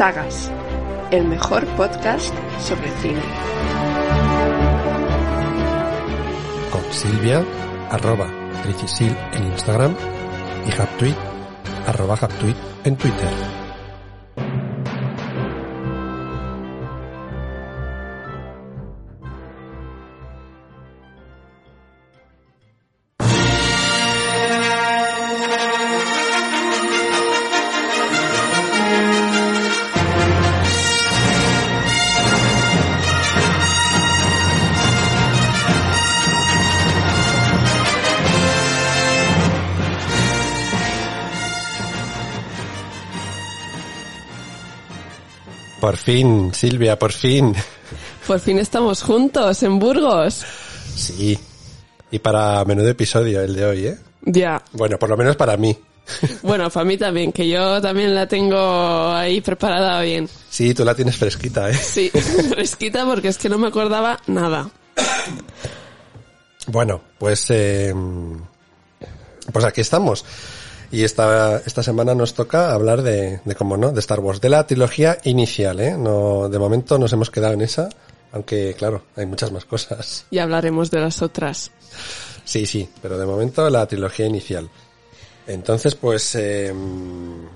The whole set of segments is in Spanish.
Sagas, el mejor podcast sobre cine. Con Silvia, arroba Tricisil en Instagram y Haptweet, arroba Haptweet en Twitter. Fin, Silvia, por fin. Por fin estamos juntos en Burgos. Sí. Y para menudo episodio el de hoy, ¿eh? Ya. Bueno, por lo menos para mí. Bueno, para mí también, que yo también la tengo ahí preparada bien. Sí, tú la tienes fresquita, ¿eh? Sí, fresquita porque es que no me acordaba nada. Bueno, pues, eh, pues aquí estamos. Y esta, esta semana nos toca hablar de, de, como no, de Star Wars, de la trilogía inicial, ¿eh? No, de momento nos hemos quedado en esa, aunque claro, hay muchas más cosas. Y hablaremos de las otras. Sí, sí, pero de momento la trilogía inicial. Entonces, pues, eh,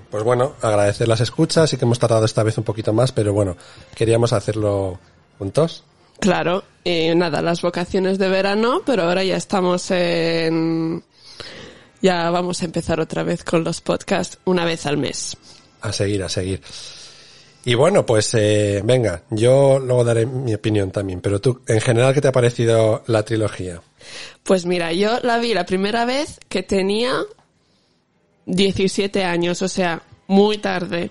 pues bueno, agradecer las escuchas, sí que hemos tardado esta vez un poquito más, pero bueno, queríamos hacerlo juntos. Claro, y nada, las vocaciones de verano, pero ahora ya estamos en... Ya vamos a empezar otra vez con los podcasts una vez al mes. A seguir, a seguir. Y bueno, pues eh, venga, yo luego daré mi opinión también, pero tú, en general, ¿qué te ha parecido la trilogía? Pues mira, yo la vi la primera vez que tenía 17 años, o sea, muy tarde.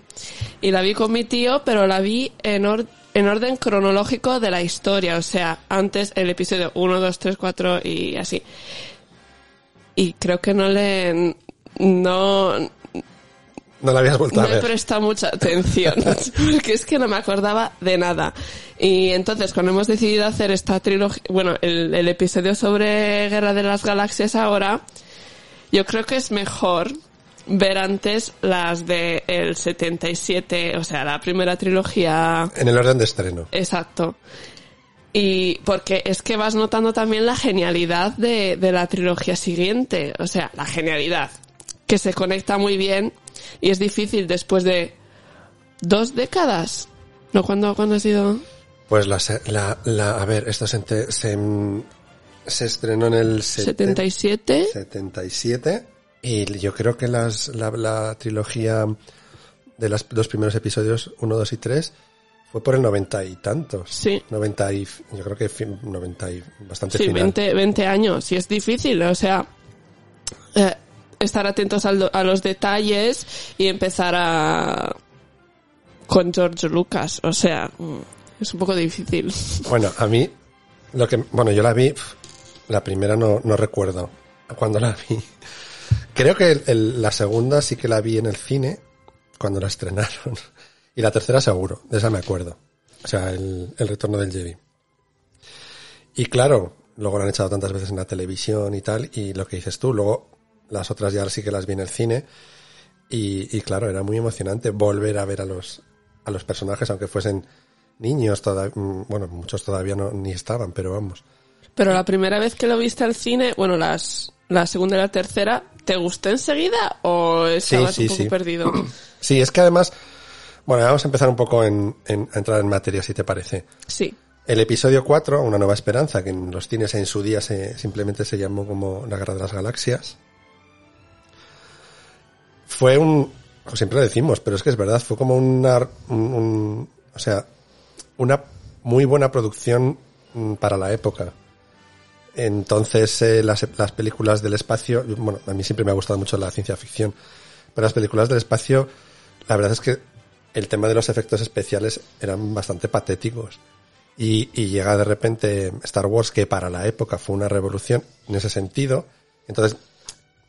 Y la vi con mi tío, pero la vi en, or en orden cronológico de la historia, o sea, antes el episodio 1, 2, 3, 4 y así. Y creo que no le... no... No la habías vuelto no a ver. me presta mucha atención, porque es que no me acordaba de nada. Y entonces, cuando hemos decidido hacer esta trilogía, bueno, el, el episodio sobre Guerra de las Galaxias ahora, yo creo que es mejor ver antes las de el 77, o sea, la primera trilogía. En el orden de estreno. Exacto. Y porque es que vas notando también la genialidad de, de la trilogía siguiente, o sea, la genialidad, que se conecta muy bien y es difícil después de dos décadas. ¿No? ¿Cuándo, cuándo ha sido? Pues la, la, la a ver, esto se, se, se estrenó en el 77. 77. Y yo creo que las, la, la trilogía de los dos primeros episodios, 1, 2 y 3, fue por el noventa y tantos. Sí. 90 y, yo creo que 90 y bastante sí, final. 20, 20 años. Y es difícil, o sea, eh, estar atentos al, a los detalles y empezar a, con George Lucas. O sea, es un poco difícil. Bueno, a mí, lo que, bueno, yo la vi, la primera no, no recuerdo cuando la vi. Creo que el, el, la segunda sí que la vi en el cine cuando la estrenaron. Y la tercera seguro, de esa me acuerdo. O sea, el, el retorno del Jedi. Y claro, luego la han echado tantas veces en la televisión y tal, y lo que dices tú, luego las otras ya sí que las vi en el cine. Y, y claro, era muy emocionante volver a ver a los, a los personajes, aunque fuesen niños, toda, bueno, muchos todavía no, ni estaban, pero vamos. Pero la primera vez que lo viste al cine, bueno, las, la segunda y la tercera, ¿te gustó enseguida o estabas sí, sí, un poco sí. perdido? Sí, es que además, bueno, vamos a empezar un poco en, en, a entrar en materia, si te parece. Sí. El episodio 4, Una nueva esperanza, que en los cines en su día se, simplemente se llamó como La Guerra de las Galaxias, fue un, como siempre lo decimos, pero es que es verdad, fue como una, un, un, o sea, una muy buena producción para la época. Entonces, eh, las, las películas del espacio, bueno, a mí siempre me ha gustado mucho la ciencia ficción, pero las películas del espacio, la verdad es que el tema de los efectos especiales eran bastante patéticos. Y, llega de repente Star Wars, que para la época fue una revolución en ese sentido. Entonces,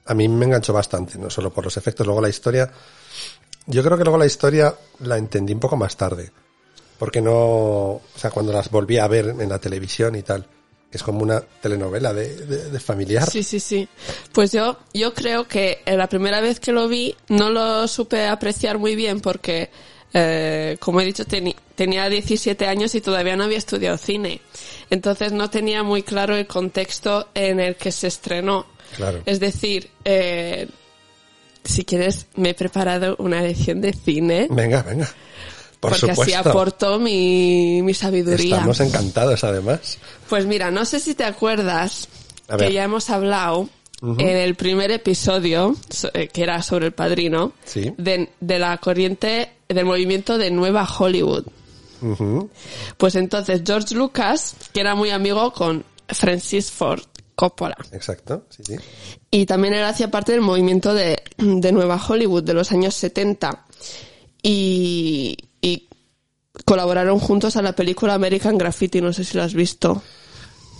a mí me enganchó bastante, no solo por los efectos, luego la historia. Yo creo que luego la historia la entendí un poco más tarde. Porque no, o sea, cuando las volví a ver en la televisión y tal, es como una telenovela de, de, de familiar. Sí, sí, sí. Pues yo, yo creo que la primera vez que lo vi no lo supe apreciar muy bien porque eh, como he dicho, tenía 17 años y todavía no había estudiado cine. Entonces no tenía muy claro el contexto en el que se estrenó. Claro. Es decir, eh, si quieres, me he preparado una lección de cine. Venga, venga. Por porque así aporto mi, mi sabiduría. Estamos encantados, además. Pues mira, no sé si te acuerdas que ya hemos hablado en el primer episodio, so- eh, que era sobre el padrino, Sí. de, de la corriente del movimiento de Nueva Hollywood. Pues entonces George Lucas, que era muy amigo con Francis Ford Coppola, Exacto, sí, sí. y también él hacía parte del movimiento de, de Nueva Hollywood de los años 70. Y, y colaboraron juntos a la película American Graffiti, no sé si la has visto.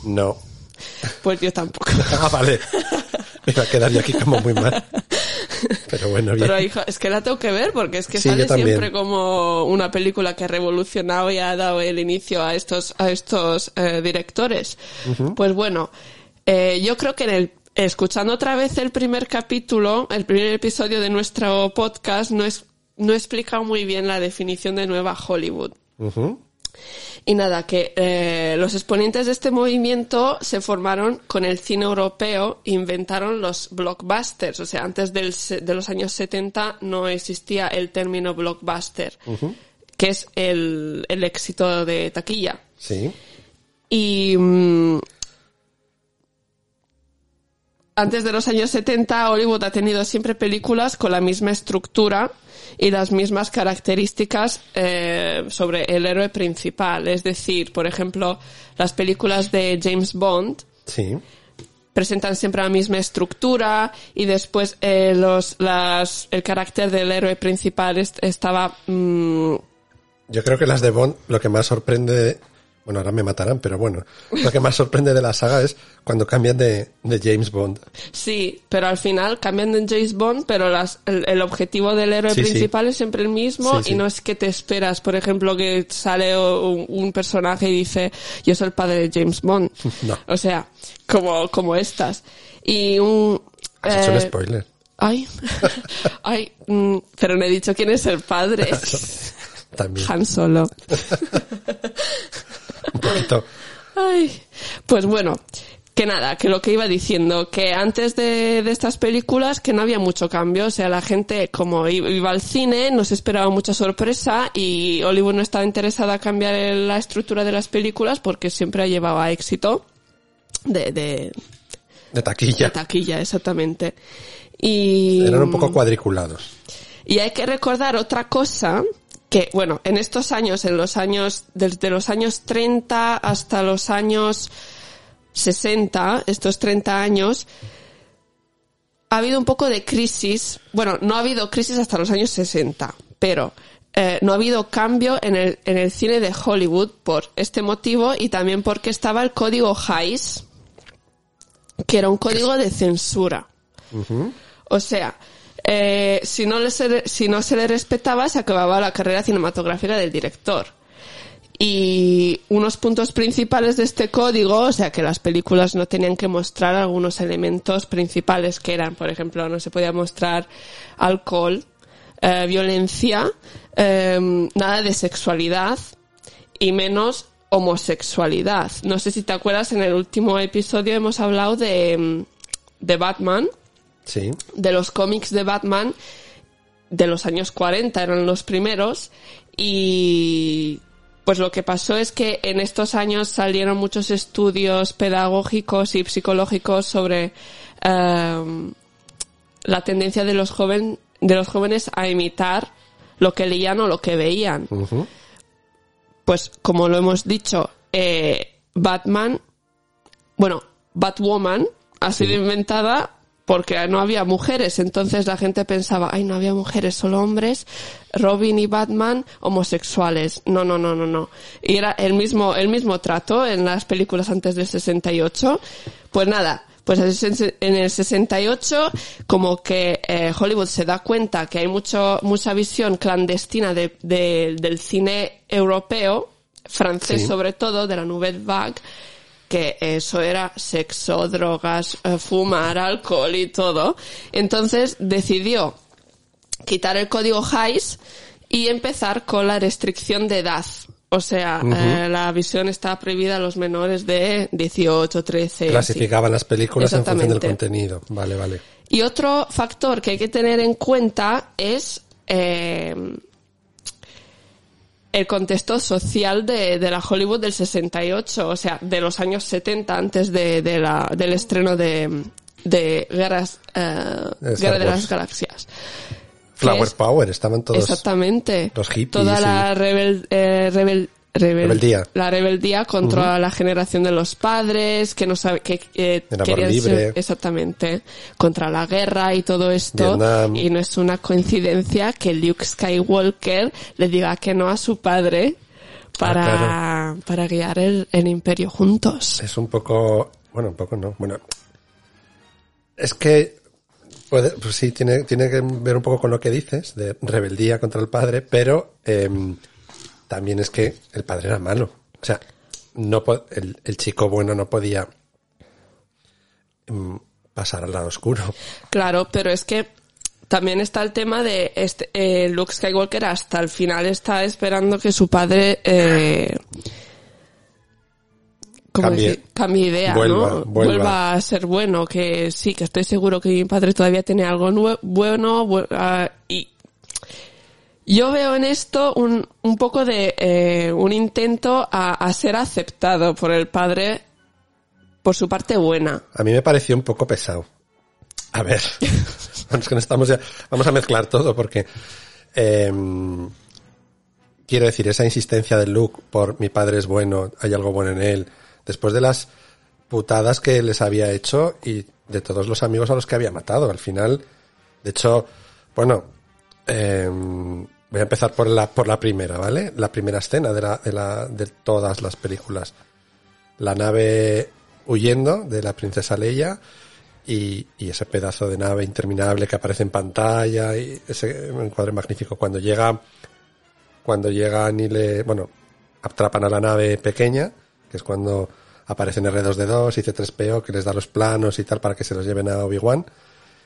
No. Pues yo tampoco. Ah, vale. Me va a quedar yo aquí como muy mal. Pero bueno, bien. Pero hijo, es que la tengo que ver porque es que Sí, sale siempre como una película que ha revolucionado y ha dado el inicio a estos a estos eh, directores. Pues bueno, eh, yo creo que en el escuchando otra vez el primer capítulo, el primer episodio de nuestro podcast no es no he explicado muy bien la definición de Nueva Hollywood. Ujú. Y nada, que eh, los exponentes de este movimiento se formaron con el cine europeo, inventaron los blockbusters. O sea, antes del de los años 70 no existía el término blockbuster, que es el, el éxito de taquilla. Sí. Y mm, antes de los años 70, Hollywood ha tenido siempre películas con la misma estructura y las mismas características eh, sobre el héroe principal. Es decir, por ejemplo, las películas de James Bond Sí. presentan siempre la misma estructura y después eh, los, las, el carácter del héroe principal est- estaba mm, Yo creo que las de Bond, lo que más sorprende, bueno, ahora me matarán, pero bueno, lo que más sorprende de la saga es cuando cambian de, de James Bond. Sí, pero al final cambian de James Bond, pero las, el, el objetivo del héroe Sí, sí. principal es siempre el mismo Sí, y no es que te esperas, por ejemplo, que sale un, un personaje y dice, yo soy el padre de James Bond. No. O sea, como, como estas. Y un... Has hecho un eh, spoiler. Ay, ay, mm, pero no he dicho quién es el padre. También. Han Solo. Un poquito. Ay, pues bueno, que nada, que lo que iba diciendo, que antes de, de estas películas que no había mucho cambio, o sea, la gente como iba al cine, no se esperaba mucha sorpresa y Hollywood no estaba interesada a cambiar la estructura de las películas porque siempre ha llevado a éxito de, de, De taquilla. de taquilla, exactamente. Y, Eran un poco cuadriculados. y hay que recordar otra cosa que, bueno, en estos años, en los años, desde los años 30 hasta los años 60, estos 30 años, ha habido un poco de crisis. Bueno, no ha habido crisis hasta los años 60, pero eh, no ha habido cambio en el, en el cine de Hollywood por este motivo y también porque estaba el código Hays, que era un código de censura. O sea, eh, si, no se, si no se le respetaba, se acababa la carrera cinematográfica del director. Y unos puntos principales de este código, o sea, que las películas no tenían que mostrar algunos elementos principales que eran, por ejemplo, no se podía mostrar alcohol, eh, violencia, eh, nada de sexualidad y menos homosexualidad. No sé si te acuerdas, en el último episodio hemos hablado de, de Batman, Sí. de los cómics de Batman de los años 40, eran los primeros, y pues lo que pasó es que en estos años salieron muchos estudios pedagógicos y psicológicos sobre em, la tendencia de los, joven, de los jóvenes a imitar lo que leían o lo que veían. Pues como lo hemos dicho, eh, Batman, bueno, Batwoman ha sido inventada porque no había mujeres, entonces la gente pensaba, ay, no había mujeres, solo hombres, Robin y Batman homosexuales. No, no, no, no, no. Y era el mismo, el mismo trato en las películas antes del 68. Pues nada, pues en el 68 como que eh, Hollywood se da cuenta que hay mucho, mucha visión clandestina de, de- del cine europeo, francés Sí. sobre todo, de la Nouvelle Vague, que eso era sexo, drogas, eh, fumar, alcohol y todo. Entonces decidió quitar el código Hays y empezar con la restricción de edad. O sea, eh, la visión está prohibida a los menores de 18, 13. Clasificaban las películas en función del contenido. Vale, vale. Y otro factor que hay que tener en cuenta es eh, el contexto social de, de la Hollywood del 68, o sea, de los años 70 antes de, de la, del estreno de, de Guerras, eh, Guerra de las Galaxias. Flower es- Power, estaban todos. Exactamente. los hippies Toda la rebel, eh, rebel- rebel- Rebeldía. La rebeldía contra la generación de los padres, que no sabe, que eh, querían libre. ser, exactamente, contra la guerra y todo esto. Vietnam. Y no es una coincidencia que Luke Skywalker le diga que no a su padre para, Ah, para guiar el, el imperio juntos. Es un poco, bueno, un poco no, bueno, es que puede, pues sí, tiene, tiene que ver un poco con lo que dices, de rebeldía contra el padre, pero em, también es que el padre era malo. O sea, no el, el chico bueno no podía em, pasar al lado oscuro. Claro, pero es que también está el tema de este, eh, Luke Skywalker hasta el final está esperando que su padre eh, ¿cómo Cambie. decir? cambie idea, Vuelva, ¿no? vuelva. a ser bueno, que sí, que estoy seguro que mi padre todavía tiene algo bueno bu- ah, y yo veo en esto un, un poco de eh, un intento a, a ser aceptado por el padre por su parte buena. A mí me pareció un poco pesado. A ver, bueno, es que no estamos ya, vamos a mezclar todo porque em, quiero decir, esa insistencia de Luke por mi padre es bueno, hay algo bueno en él, después de las putadas que les había hecho y de todos los amigos a los que había matado. Al final, de hecho, bueno, em, voy a empezar por la, por la primera, ¿vale? La primera escena de, la, de, todas las películas. La nave huyendo de la princesa Leia y, y ese pedazo de nave interminable que aparece en pantalla y ese encuadre magnífico cuando llega cuando llegan y le bueno atrapan a la nave pequeña que es cuando aparecen R2D2 y C3PO que les da los planos y tal para que se los lleven a Obi-Wan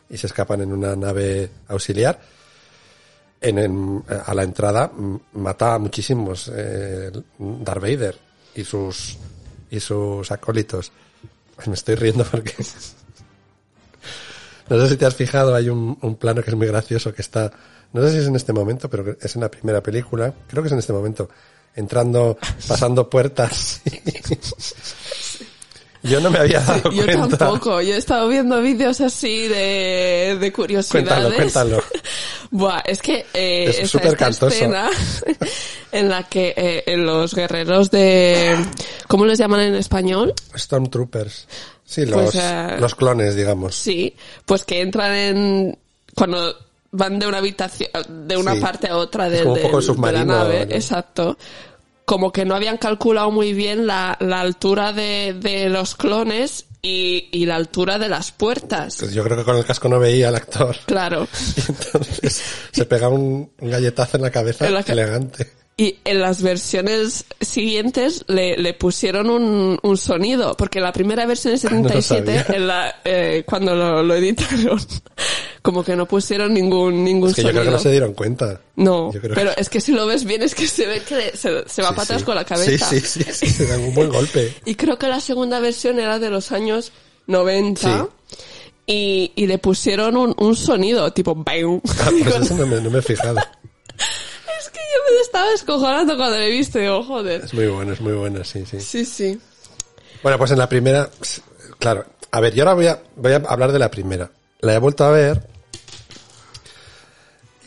y se escapan en una nave auxiliar en, en- a la entrada mata a muchísimos eh, Darth Vader y sus y sus acólitos me estoy riendo porque no sé si te has fijado, hay un, un plano que es muy gracioso que está, no sé si es en este momento, pero es en la primera película, creo que es en este momento, entrando, pasando puertas. Yo no me había dado Yo cuenta. tampoco, yo he estado viendo vídeos así de, de curiosidades. Cuéntalo, cuéntalo. Buah, es que eh, Es esta escena en la que eh, los guerreros de... ¿Cómo les llaman en español? Stormtroopers. Sí, los, Pues, eh, los clones, digamos. Sí, pues que entran en... Cuando van de una habitación, de una Sí. parte a otra de, de- la nave, ¿no? exacto. Como que no habían calculado muy bien la, la altura de, de los clones y, y la altura de las puertas. Pues yo creo que con el casco no veía al actor. Claro. Y entonces se pega un, un galletazo en la cabeza En la ca- elegante. Y en las versiones siguientes le, le pusieron un, un sonido, porque la primera versión de no lo 77, sabía. en la, eh, cuando lo, lo editaron, como que no pusieron ningún, ningún Es que yo sonido. creo que no se dieron cuenta. No, Yo pero que- es que si lo ves bien es que se ve que se, se va Sí, para atrás sí. con la cabeza. Sí, sí, sí, sí, se dan un buen golpe. Y creo que la segunda versión era de los años 90. Y, y le pusieron un, un sonido tipo. Ah, pues eso no me, no me he fijado. Es que yo me estaba descojonando cuando le he visto. Digo, joder. Es muy bueno, es muy bueno, sí, sí. Sí, sí. Bueno, pues en la primera, claro. A ver, yo ahora voy a, voy a hablar de la primera. La he vuelto a ver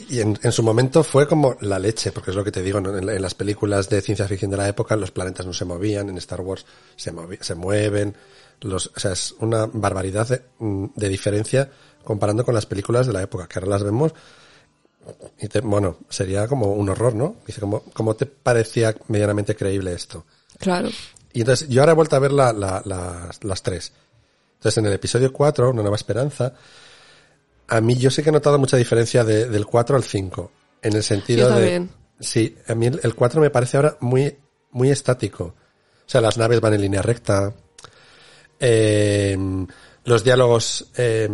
y en, en su momento fue como la leche, porque es lo que te digo, ¿no? en, la- en las películas de ciencia ficción de la época los planetas no se movían, en Star Wars se, se mueven, los, o sea, es una barbaridad de, mm, de diferencia comparando con las películas de la época, que ahora las vemos y te- bueno, sería como un horror, ¿no? Dice, ¿cómo, cómo te parecía medianamente creíble esto? Claro. Y entonces, yo ahora he vuelto a ver la, la- las, las tres. Entonces, en el episodio 4, Una Nueva Esperanza, a mí yo sí que he notado mucha diferencia de- del 4 al 5. En el sentido Yo de... Sí, a mí el, el 4 me parece ahora muy, muy estático. O sea, las naves van en línea recta. eh, los diálogos, eh,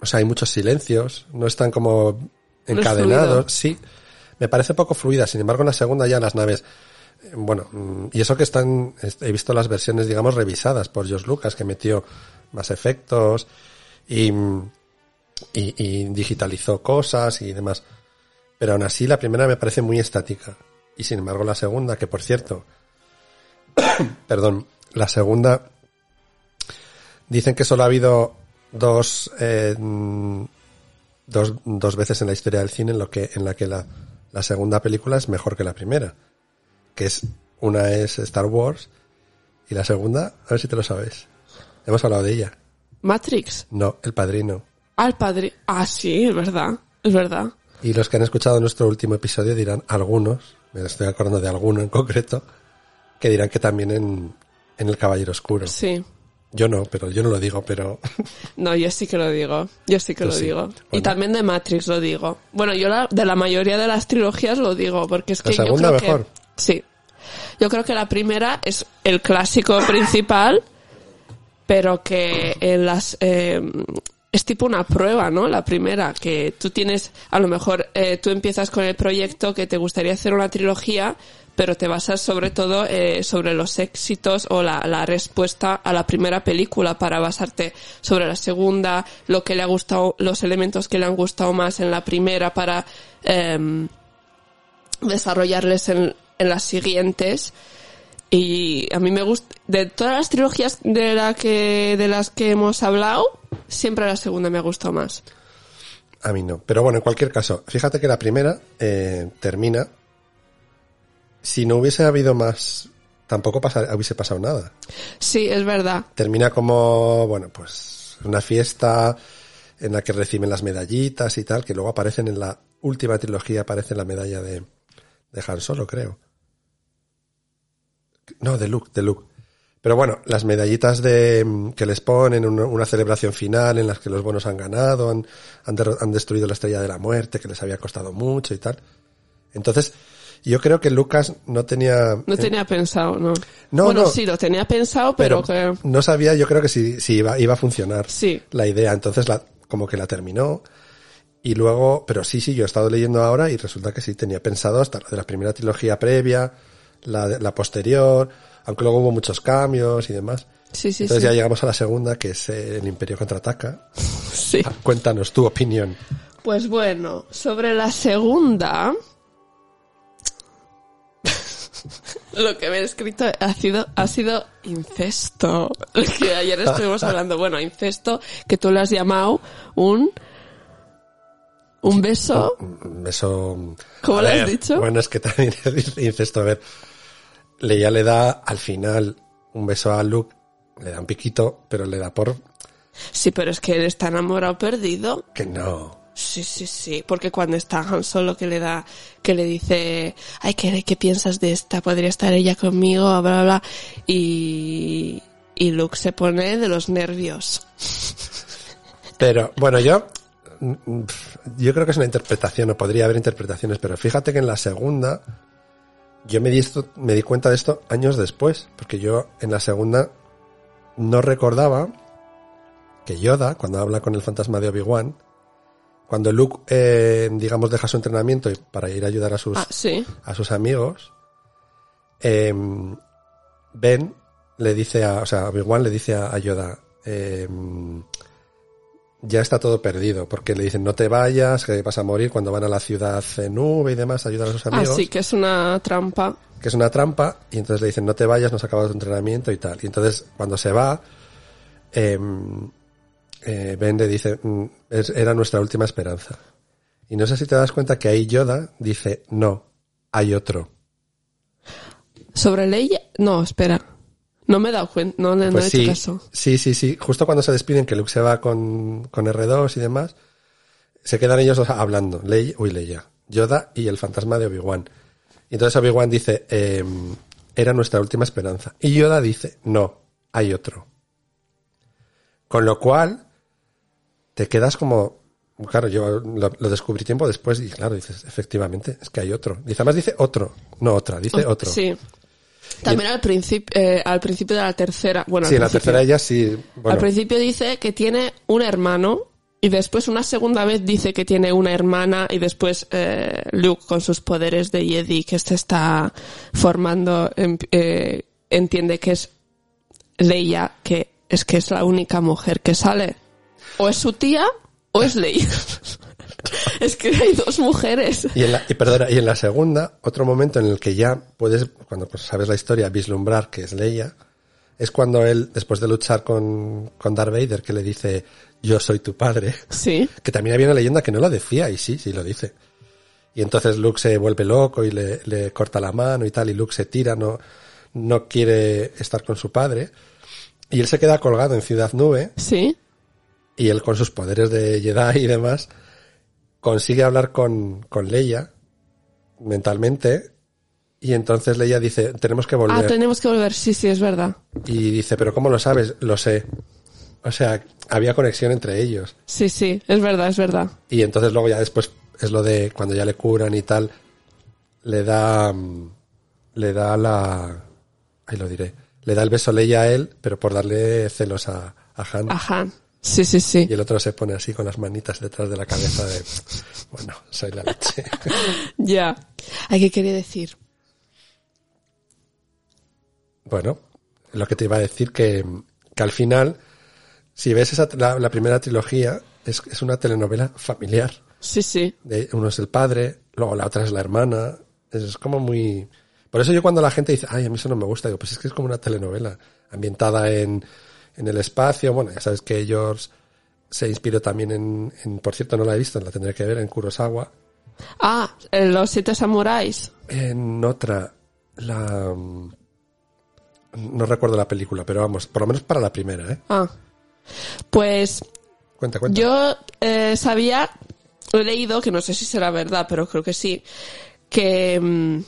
o sea, hay muchos silencios. No están como encadenados. Sí. me parece poco fluida. Sin embargo, en la segunda ya las naves, eh, bueno, mm, y eso que están, he visto las versiones, digamos, revisadas por George Lucas, que metió más efectos y, mm, y, y digitalizó cosas y demás. Pero aún así la primera me parece muy estática. Y sin embargo la segunda, que por cierto, perdón, la segunda dicen que solo ha habido dos, eh, mm, dos, dos veces en la historia del cine en, lo que, en la que la, la segunda película es mejor que la primera. Que es, una es Star Wars y la segunda, a ver si te lo sabes. Hemos hablado de ella. Matrix. No, El Padrino. Al padre. Ah, sí, es verdad. Es verdad. Y los que han escuchado nuestro último episodio dirán, algunos, me estoy acordando de alguno en concreto, que dirán que también en, en El Caballero Oscuro. Sí. Yo no, pero yo no lo digo, pero No, yo sí que lo digo. Yo sí que lo sí. digo. Y también de Matrix lo digo. Bueno, yo la- de la mayoría de las trilogías lo digo, porque es ¿La que yo segunda creo mejor? que... Sí. Yo creo que la primera es el clásico principal, pero que en las... eh, es tipo una prueba, ¿no? La primera, que tú tienes, a lo mejor eh, tú empiezas con el proyecto que te gustaría hacer una trilogía, pero te basas sobre todo eh, sobre los éxitos o la, la respuesta a la primera película para basarte sobre la segunda, lo que le ha gustado, los elementos que le han gustado más en la primera para em, desarrollarles en, en las siguientes. Y a mí me gusta, de todas las trilogías de, la que, de las que hemos hablado, siempre la segunda me ha gustado más. a mí no. Pero bueno, en cualquier caso, fíjate que la primera eh, termina. Si no hubiese habido más, tampoco pasa- hubiese pasado nada. Sí, es verdad. Termina como, bueno, pues una fiesta en la que reciben las medallitas y tal, que luego aparecen en la última trilogía, aparece la medalla de, de Han Solo, creo. No, de Luke, de Luke. Pero bueno, las medallitas de que les ponen, una, celebración final en las que los buenos han ganado, han, han, han destruido la estrella de la muerte, que les había costado mucho y tal. Entonces, yo creo que Lucas no tenía... No tenía pensado, ¿no? No, bueno, no. sí, lo tenía pensado, pero, pero que... no sabía, yo creo que si, si iba, iba a funcionar Sí. la idea. Entonces, la, como que la terminó. Y luego, pero sí, sí, yo he estado leyendo ahora y resulta que sí tenía pensado hasta la de la primera trilogía previa, la, de- la posterior, aunque luego hubo muchos cambios y demás. Sí, sí, Entonces sí. ya llegamos a la segunda, que es eh, el Imperio contraataca. Sí. Cuéntanos tu opinión. Pues bueno, sobre la segunda, lo que me he escrito ha sido, ha sido incesto. Que ayer estuvimos hablando, bueno, incesto, que tú le has llamado un, un beso. Eso. ¿Cómo lo has dicho? Bueno, es que también incesto. A ver, le ya le da al final un beso a Luke, le da un piquito, pero le da por Sí, pero es que él está enamorado perdido. que no. Sí, sí, sí, porque cuando está Han Solo que le da, que le dice, ay, ¿qué, qué piensas de esta? ¿Podría estar ella conmigo? Bla, bla, bla. Y, y Luke se pone de los nervios. Pero bueno, yo yo creo que es una interpretación, o podría haber interpretaciones, pero fíjate que en la segunda yo me di esto, me di cuenta de esto años después, porque yo en la segunda no recordaba que Yoda, cuando habla con el fantasma de Obi-Wan, cuando Luke, eh, digamos, deja su entrenamiento para ir a ayudar a sus, Ah, sí. a sus amigos, eh, Ben le dice a, o sea, Obi-Wan le dice a, Yoda, eh, ya está todo perdido, porque le dicen no te vayas, que vas a morir cuando van a la ciudad nube y demás a ayudar a sus Ah, amigos, sí, que es una trampa. que es una trampa, y entonces le dicen no te vayas, no has acabado tu entrenamiento y tal. Y entonces cuando se va, eh, eh, Ben le dice, "Mm, era nuestra última esperanza. Y no sé si te das cuenta que ahí Yoda dice, no, hay otro. ¿Sobre Leia? No, espera. No me he dado cuenta, no, le no Pues he hecho caso. sí, sí, sí. Justo cuando se despiden, que Luke se va con, con R2 y demás, se quedan ellos dos hablando. Leia, uy, Leia. Yoda y el fantasma de Obi-Wan. Y entonces Obi-Wan dice, em, era nuestra última esperanza. Y Yoda dice, no, hay otro. Con lo cual, te quedas como, claro, yo lo, lo descubrí tiempo después y claro, dices, efectivamente, es que hay otro. Dice, además dice otro, no otra, dice otro. Sí. También al principio, eh, al principio de la tercera, bueno, Sí, en la tercera ella sí, bueno, Al principio dice que tiene un hermano y después una segunda vez dice que tiene una hermana y después eh, Luke con sus poderes de Jedi que se está formando em- eh, entiende que es Leia que es que es la única mujer que sale o es su tía o es Leia es que hay dos mujeres. Y en la, y perdona, y en la segunda, otro momento en el que ya puedes, cuando pues, sabes la historia, vislumbrar que es Leia, es cuando él, después de luchar con, con Darth Vader, que le dice, yo soy tu padre, sí. Que también había una leyenda que no lo decía, y sí, sí lo dice. Y entonces Luke se vuelve loco y le, le corta la mano y tal, y Luke se tira, no, no quiere estar con su padre. Y él se queda colgado en Ciudad Nube, sí y él con sus poderes de Jedi y demás, consigue hablar con, con Leia mentalmente, y entonces Leia dice, tenemos que ah volver. tenemos que volver sí sí es verdad y dice, pero ¿cómo lo sabes? Lo sé. O sea, había conexión entre ellos. sí sí es verdad es verdad Y entonces luego ya después es lo de cuando ya le curan y tal, le da, le da la, ahí lo diré, le da el beso Leia a él, pero por darle celos a, a Han. ajá sí sí sí Y el otro se pone así con las manitas detrás de la cabeza de, bueno, soy la leche. Ya. Ay, ¿qué quería decir? bueno, lo que te iba a decir que, que al final, si ves esa, la, la primera trilogía, es, es una telenovela familiar. Sí, sí. De, uno es el padre, luego la otra es la hermana. Es, es como muy... Por eso yo cuando la gente dice, ay, a mí eso no me gusta, digo, pues es que es como una telenovela ambientada en, en el espacio. Bueno, ya sabes que George se inspiró también en, en, por cierto, no la he visto, la tendré que ver, en Kurosawa. Ah, eh, los siete samuráis. En otra, la... No recuerdo la película, pero vamos, por lo menos para la primera, ¿eh? Ah. Pues Cuenta, cuenta. yo eh, sabía, he leído, que no sé si será verdad, pero creo que sí, que mm,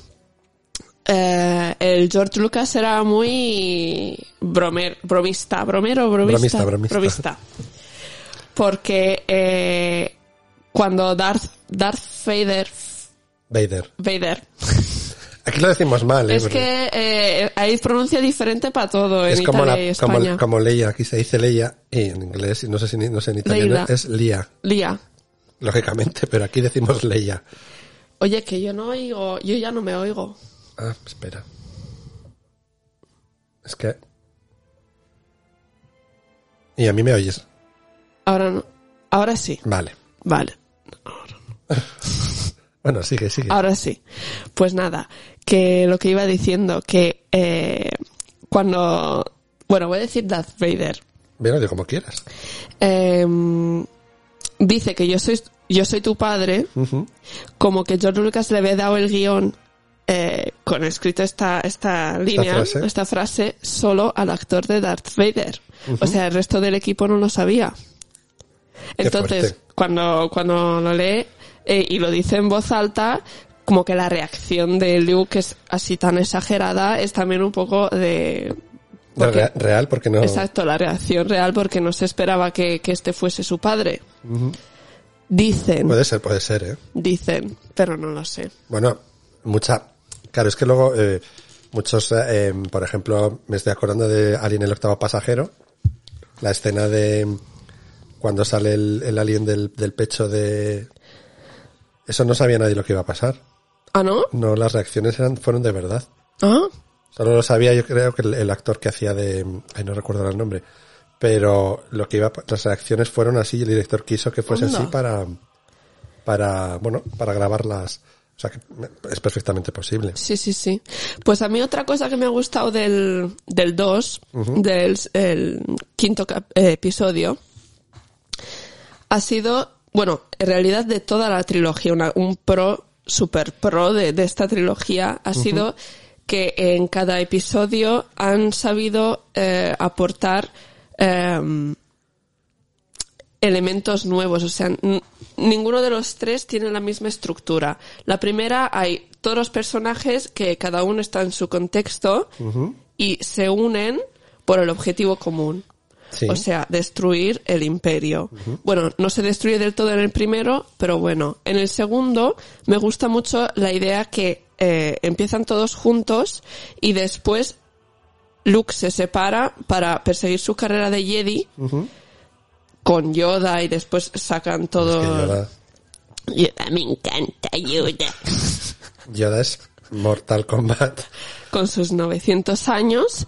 eh, el George Lucas era muy bromer, bromista, bromero, bromista, Bromista, bromista. Porque eh, cuando Darth, Darth Vader, Vader. Vader, Aquí lo decimos mal, ¿eh? es que eh, hay pronuncia diferente para todo en es como, Italia y la, como, España. como Leia, aquí se dice Leia, y en inglés, y no sé si no sé en italiano, es Lia, Lía. lógicamente, pero aquí decimos Leia. Oye, que yo no oigo, yo ya no me oigo. Ah, espera. Es que... Y a mí me oyes. Ahora no. Ahora sí. Vale. Vale. Bueno, sigue, sigue. Ahora sí. Pues nada, que lo que iba diciendo, que eh, cuando... Bueno, voy a decir Darth Vader. Bueno, de como quieras. eh, dice que yo soy, yo soy tu padre, como que George Lucas le había dado el guion eh, con escrito esta, esta línea, frase. esta frase, solo al actor de Darth Vader. O sea, el resto del equipo no lo sabía. Entonces, cuando, cuando lo lee eh, y lo dice en voz alta, como que la reacción de Luke es así tan exagerada, es también un poco de... Porque- real, porque no... Exacto, la reacción real porque no se esperaba que, que este fuese su padre. Dicen, Puede ser, puede ser, ¿eh? dicen, pero no lo sé. Bueno, mucha... Claro, es que luego eh, muchos, eh, em, por ejemplo, me estoy acordando de Alien el octavo pasajero, la escena de cuando sale el, el alien del, del pecho de... Eso no sabía nadie lo que iba a pasar. ¿Ah, no? No, las reacciones eran, fueron de verdad. ¿Ah? Solo lo sabía yo creo que el, el actor que hacía de... Ay, no recuerdo el nombre. Pero lo que iba, las reacciones fueron así y el director quiso que fuesen Anda. así para, para, bueno, para grabarlas. O sea que es perfectamente posible. Sí, sí, sí. Pues a mí otra cosa que me ha gustado del, del 2, del el quinto eh, episodio, ha sido, bueno, en realidad de toda la trilogía, una- un pro, super pro de, de esta trilogía, ha sido que en cada episodio han sabido eh, aportar em, elementos nuevos, o sea, ninguno de los tres tiene la misma estructura. La primera hay todos los personajes que cada uno está en su contexto y se unen por el objetivo común. Sí. O sea, destruir el imperio. Bueno, no se destruye del todo en el primero, pero bueno, en el segundo me gusta mucho la idea que eh, empiezan todos juntos y después Luke se separa para perseguir su carrera de Jedi, con Yoda y después sacan todo... Es que Yoda, Yoda, me encanta Yoda. Yoda es Mortal Kombat. con sus 900 años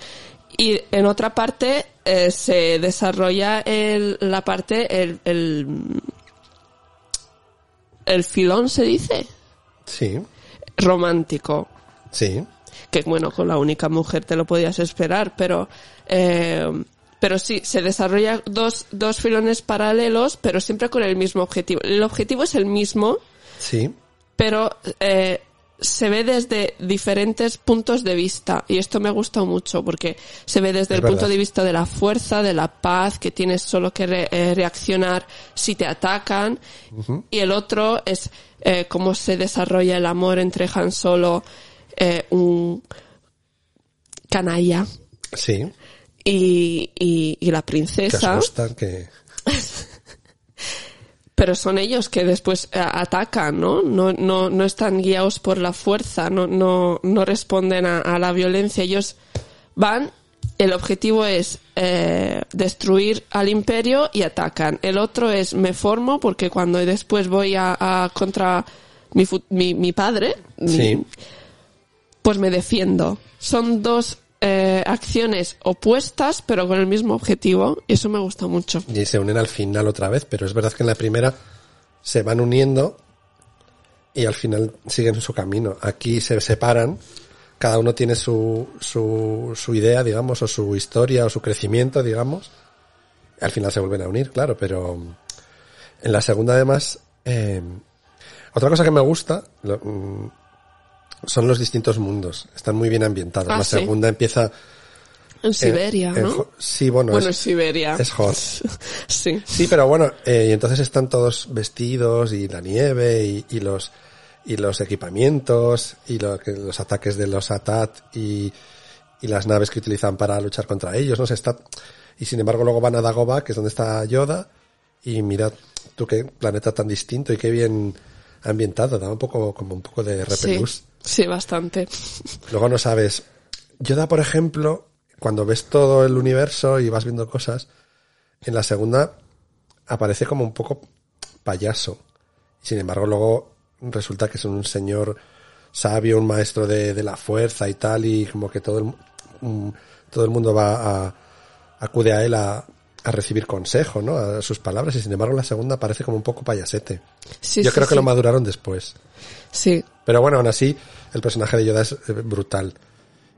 y en otra parte eh, se desarrolla el, la parte, el, el, el filón se dice, Sí, romántico, sí. que bueno, con la única mujer te lo podías esperar, pero, eh, pero sí, se desarrolla dos, dos filones paralelos, pero siempre con el mismo objetivo. El objetivo es el mismo, Sí, pero eh, se ve desde diferentes puntos de vista. Y esto me gusta mucho porque se ve desde Es el punto de vista de la fuerza, de la paz, que tienes solo que re- eh, reaccionar si te atacan. Y el otro es eh, cómo se desarrolla el amor entre Han Solo, eh, un canalla. Sí. Y, y, y la Que princesa. asusta, que... pero son ellos que después eh, atacan, ¿no? No, no, no están guiados por la fuerza, no, no, no responden a, a la violencia. Ellos van, el objetivo es eh, destruir al imperio y atacan. El otro es me formo porque cuando después voy a, a contra mi, mi, mi padre, Sí. pues me defiendo. Son dos eh, acciones opuestas, pero con el mismo objetivo, y eso me gusta mucho. Y se unen al final otra vez, pero es verdad que en la primera se van uniendo y al final siguen su camino. Aquí se separan, cada uno tiene su, su, su idea, digamos, o su historia, o su crecimiento, digamos. Al final se vuelven a unir, claro, pero en la segunda además, eh, otra cosa que me gusta mm, son los distintos mundos. Están muy bien ambientados. Ah, la sí. segunda empieza... En eh, Siberia, en ¿no? Sí, bueno, Bueno, en es, Siberia. es hot. sí. Sí, pero bueno, eh, y entonces están todos vestidos y la nieve y, y los y los equipamientos y lo que- los ataques de los ATAT y, y las naves que utilizan para luchar contra ellos, no sé, está y sin embargo luego van a Dagobah, que es donde está Yoda y mirad tú qué planeta tan distinto y qué bien ambientado, da un poco como un poco de repelús. sí, bastante. Luego no sabes. Yoda, por ejemplo, cuando ves todo el universo y vas viendo cosas, en la segunda aparece como un poco payaso. Sin embargo, luego resulta que es un señor sabio, un maestro de, de la fuerza y tal, y como que todo el, mm, todo el mundo va a, acude a él a, a recibir consejo, ¿no? A sus palabras, y sin embargo, la segunda parece como un poco payasete. Sí, Yo sí, creo que sí. lo maduraron después. Sí, Pero bueno, aún así, el personaje de Yoda es eh, brutal.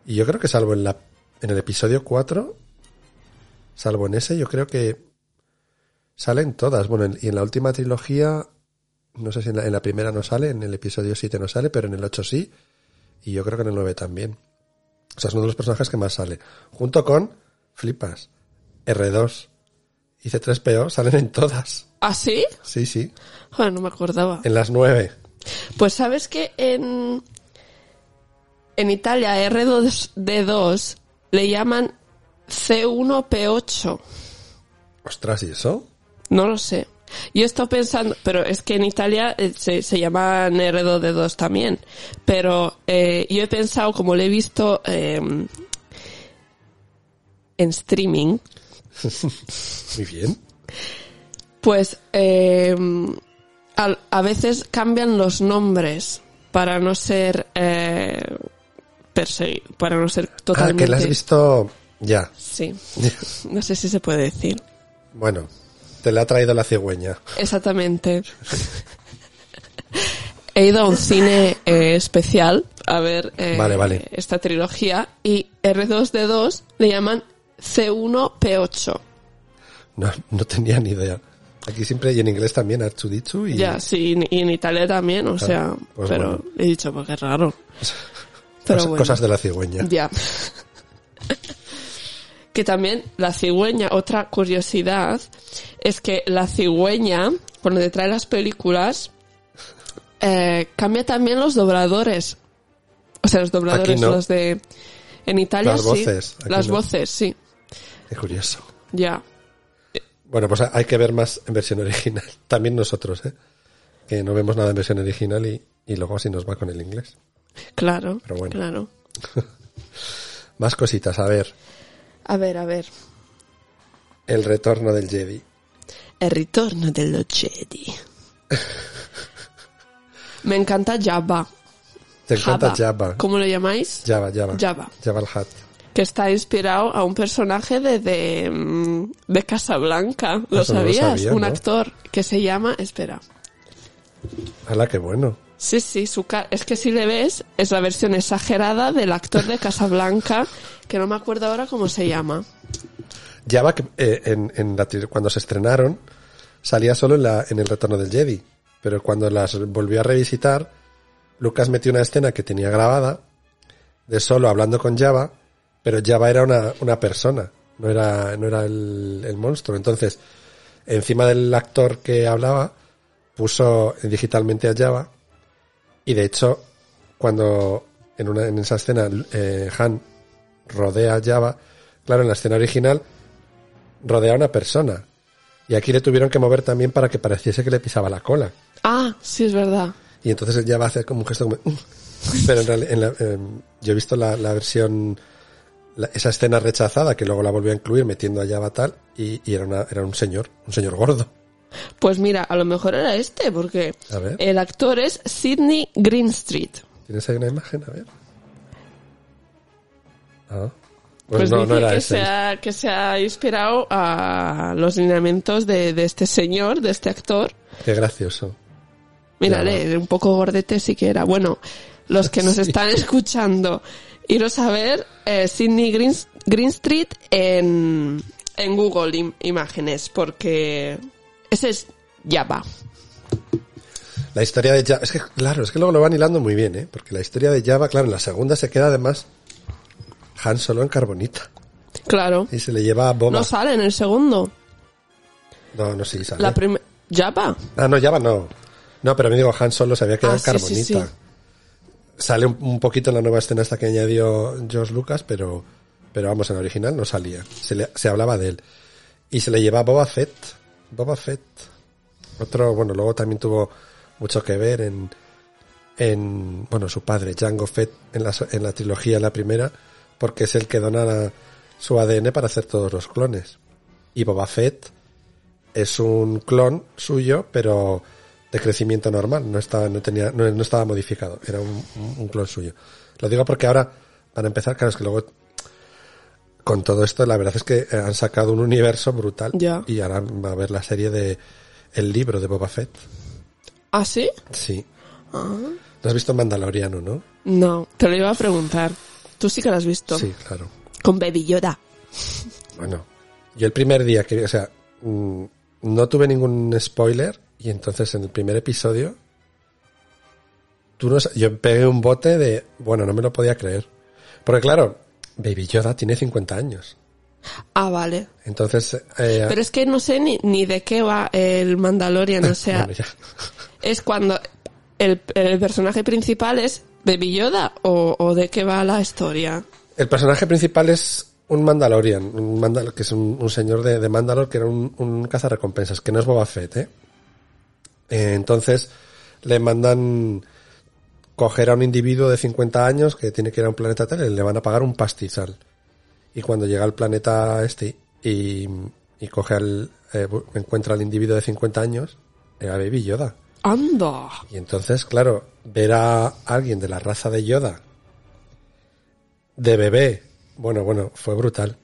Y yo creo que salvo en la en el episodio 4, salvo en ese, yo creo que salen todas. Bueno, en- y en la última trilogía, no sé si en la, en la primera no sale, en el episodio 7 no sale, pero en el 8 sí. Y yo creo que en el 9 también. O sea, es uno de los personajes que más sale. Junto con, flipas, R2 y C3PO salen en todas. ¿Ah, sí? Sí, sí. Joder, no me acordaba. En las 9. Pues sabes que en, en Italia R2D2 le llaman C1P8. Ostras, ¿y eso? No lo sé. Yo he estado pensando, pero es que en Italia eh, se, se llaman R2D2 también. Pero eh, yo he pensado, como lo he visto eh, en streaming, Muy bien. pues eh, a, a veces cambian los nombres para no ser eh, persegui- para no ser Ah, totalmente que la has visto ya. sí no sé si se puede decir Bueno, te la ha traído la cigüeña. exactamente he ido a un cine eh, especial a ver eh, Vale, vale. esta trilogía y R2D2 le llaman C1P8 No, no tenía ni idea. Aquí siempre, y en inglés también, Archudichu y... Ya, sí, y en Italia también, o sea, pues pero bueno. he dicho, pues qué raro. Pero cosas, bueno, cosas de la cigüeña. ya. que también la cigüeña, otra curiosidad, es que la cigüeña, cuando te trae las películas, eh, cambia también los dobladores. O sea, los dobladores, no. los de... En Italia Las sí. voces, Las no. voces, sí. Qué curioso. Ya. Bueno, pues hay que ver más en versión original. También nosotros, ¿eh? Que no vemos nada en versión original y, y luego así nos va con el inglés. Claro, Pero bueno. claro. Más cositas, a ver. A ver, a ver. El retorno del Jedi. El ritorno dello Jedi. Me encanta Jabba. Te encanta Jabba. ¿Cómo lo llamáis? Jabba, Jabba. Jabba. Jabba el Hutt. Que está inspirado a un personaje de, de, mm, de Casablanca. ¿Lo Eso no lo sabías? sabía, un ¿no? actor que se llama... Espera. Hala, qué bueno. Sí, sí, su es que si le ves, es la versión exagerada del actor de Casablanca, que no me acuerdo ahora cómo se llama. Que, eh, en, en la cuando se estrenaron, salía solo en, la, en el retorno del Jedi. Pero cuando las volvió a revisitar, Lucas metió una escena que tenía grabada de solo hablando con Java, pero Java era una, una persona, no era, no era el, el monstruo. Entonces, encima del actor que hablaba, puso digitalmente a Java y de hecho, cuando en, una, en esa escena eh, Han rodea a Java, claro, en la escena original rodea a una persona. Y aquí le tuvieron que mover también para que pareciese que le pisaba la cola. Ah, sí, es verdad. Y entonces él ya va a hacer como un gesto como... Pero en realidad, en la- yo he visto la, la versión, la- esa escena rechazada que luego la volvió a incluir metiendo a Java tal y, y era, una, era un señor, un señor gordo. Pues mira, a lo mejor era este, porque el actor es Sidney Greenstreet. ¿Tienes ahí una imagen? A ver. Ah. Pues, Pues, no, dice no era que, ese. se ha, que se ha inspirado a los lineamientos de, de este señor, de este actor. Qué gracioso. Mírale, un poco gordete sí que era. Bueno, los que nos Sí. están escuchando, iros a ver eh, Sidney Green, Greenstreet en, en Google Im- Imágenes, porque ese es Java. La historia de Java, es que claro, es que luego lo van hilando muy bien, ¿eh? Porque la historia de Java, claro, en la segunda se queda además Han solo en carbonita. Claro. Y se le lleva a Boba. No sale en el segundo. No, no, sí, sale. La primera... Java. Ah, no, Java no. No, pero me digo, Han Solo se había quedado Ah, en sí, sí, carbonita. sí. Sale un, poquito en la nueva escena esta que añadió George Lucas, pero, pero vamos, en la original no salía. Se, le- se hablaba de él. Y se le lleva Boba Fett. Boba Fett. Otro, bueno, luego también tuvo mucho que ver en, en bueno, su padre, Jango Fett, en la, en la trilogía, la primera, porque es el que dona la- su ADN para hacer todos los clones. Y Boba Fett es un clon suyo, pero de crecimiento normal, no estaba, no tenía, no, no estaba modificado, era un, un- clon suyo. Lo digo porque ahora, para empezar, claro, es que luego, con todo esto, la verdad es que eh, han sacado un universo brutal Ya. y ahora va a haber la serie de el libro de Boba Fett. ¿Ah, sí? Sí. ¿No has visto Mandaloriano, no? No, te lo iba a preguntar. Tú sí que lo has visto. Sí, claro. Con Baby Yoda. Bueno, yo el primer día que, o sea, mm, no tuve ningún spoiler y entonces en el primer episodio, tú no, yo pegué un bote de, bueno, no me lo podía creer. Porque claro, Baby Yoda tiene 50 años. Ah, vale. Entonces, eh, Pero es que no sé ni, ni de qué va el Mandalorian. O sea, bueno, es cuando el, el personaje principal es Baby Yoda o, o de qué va la historia. El personaje principal es un Mandalorian, un Mandal que es un, un señor de, de Mandalor que era un, un cazarrecompensas, que no es Boba Fett, ¿eh? Eh, Entonces le mandan coger a un individuo de 50 años que tiene que ir a un planeta tal y le van a pagar un pastizal. Y cuando llega al planeta este y, y coge al, eh, encuentra al individuo de 50 años, era Baby Yoda. ¡Anda! Y entonces, claro, ver a alguien de la raza de Yoda, de bebé, bueno, bueno, fue brutal.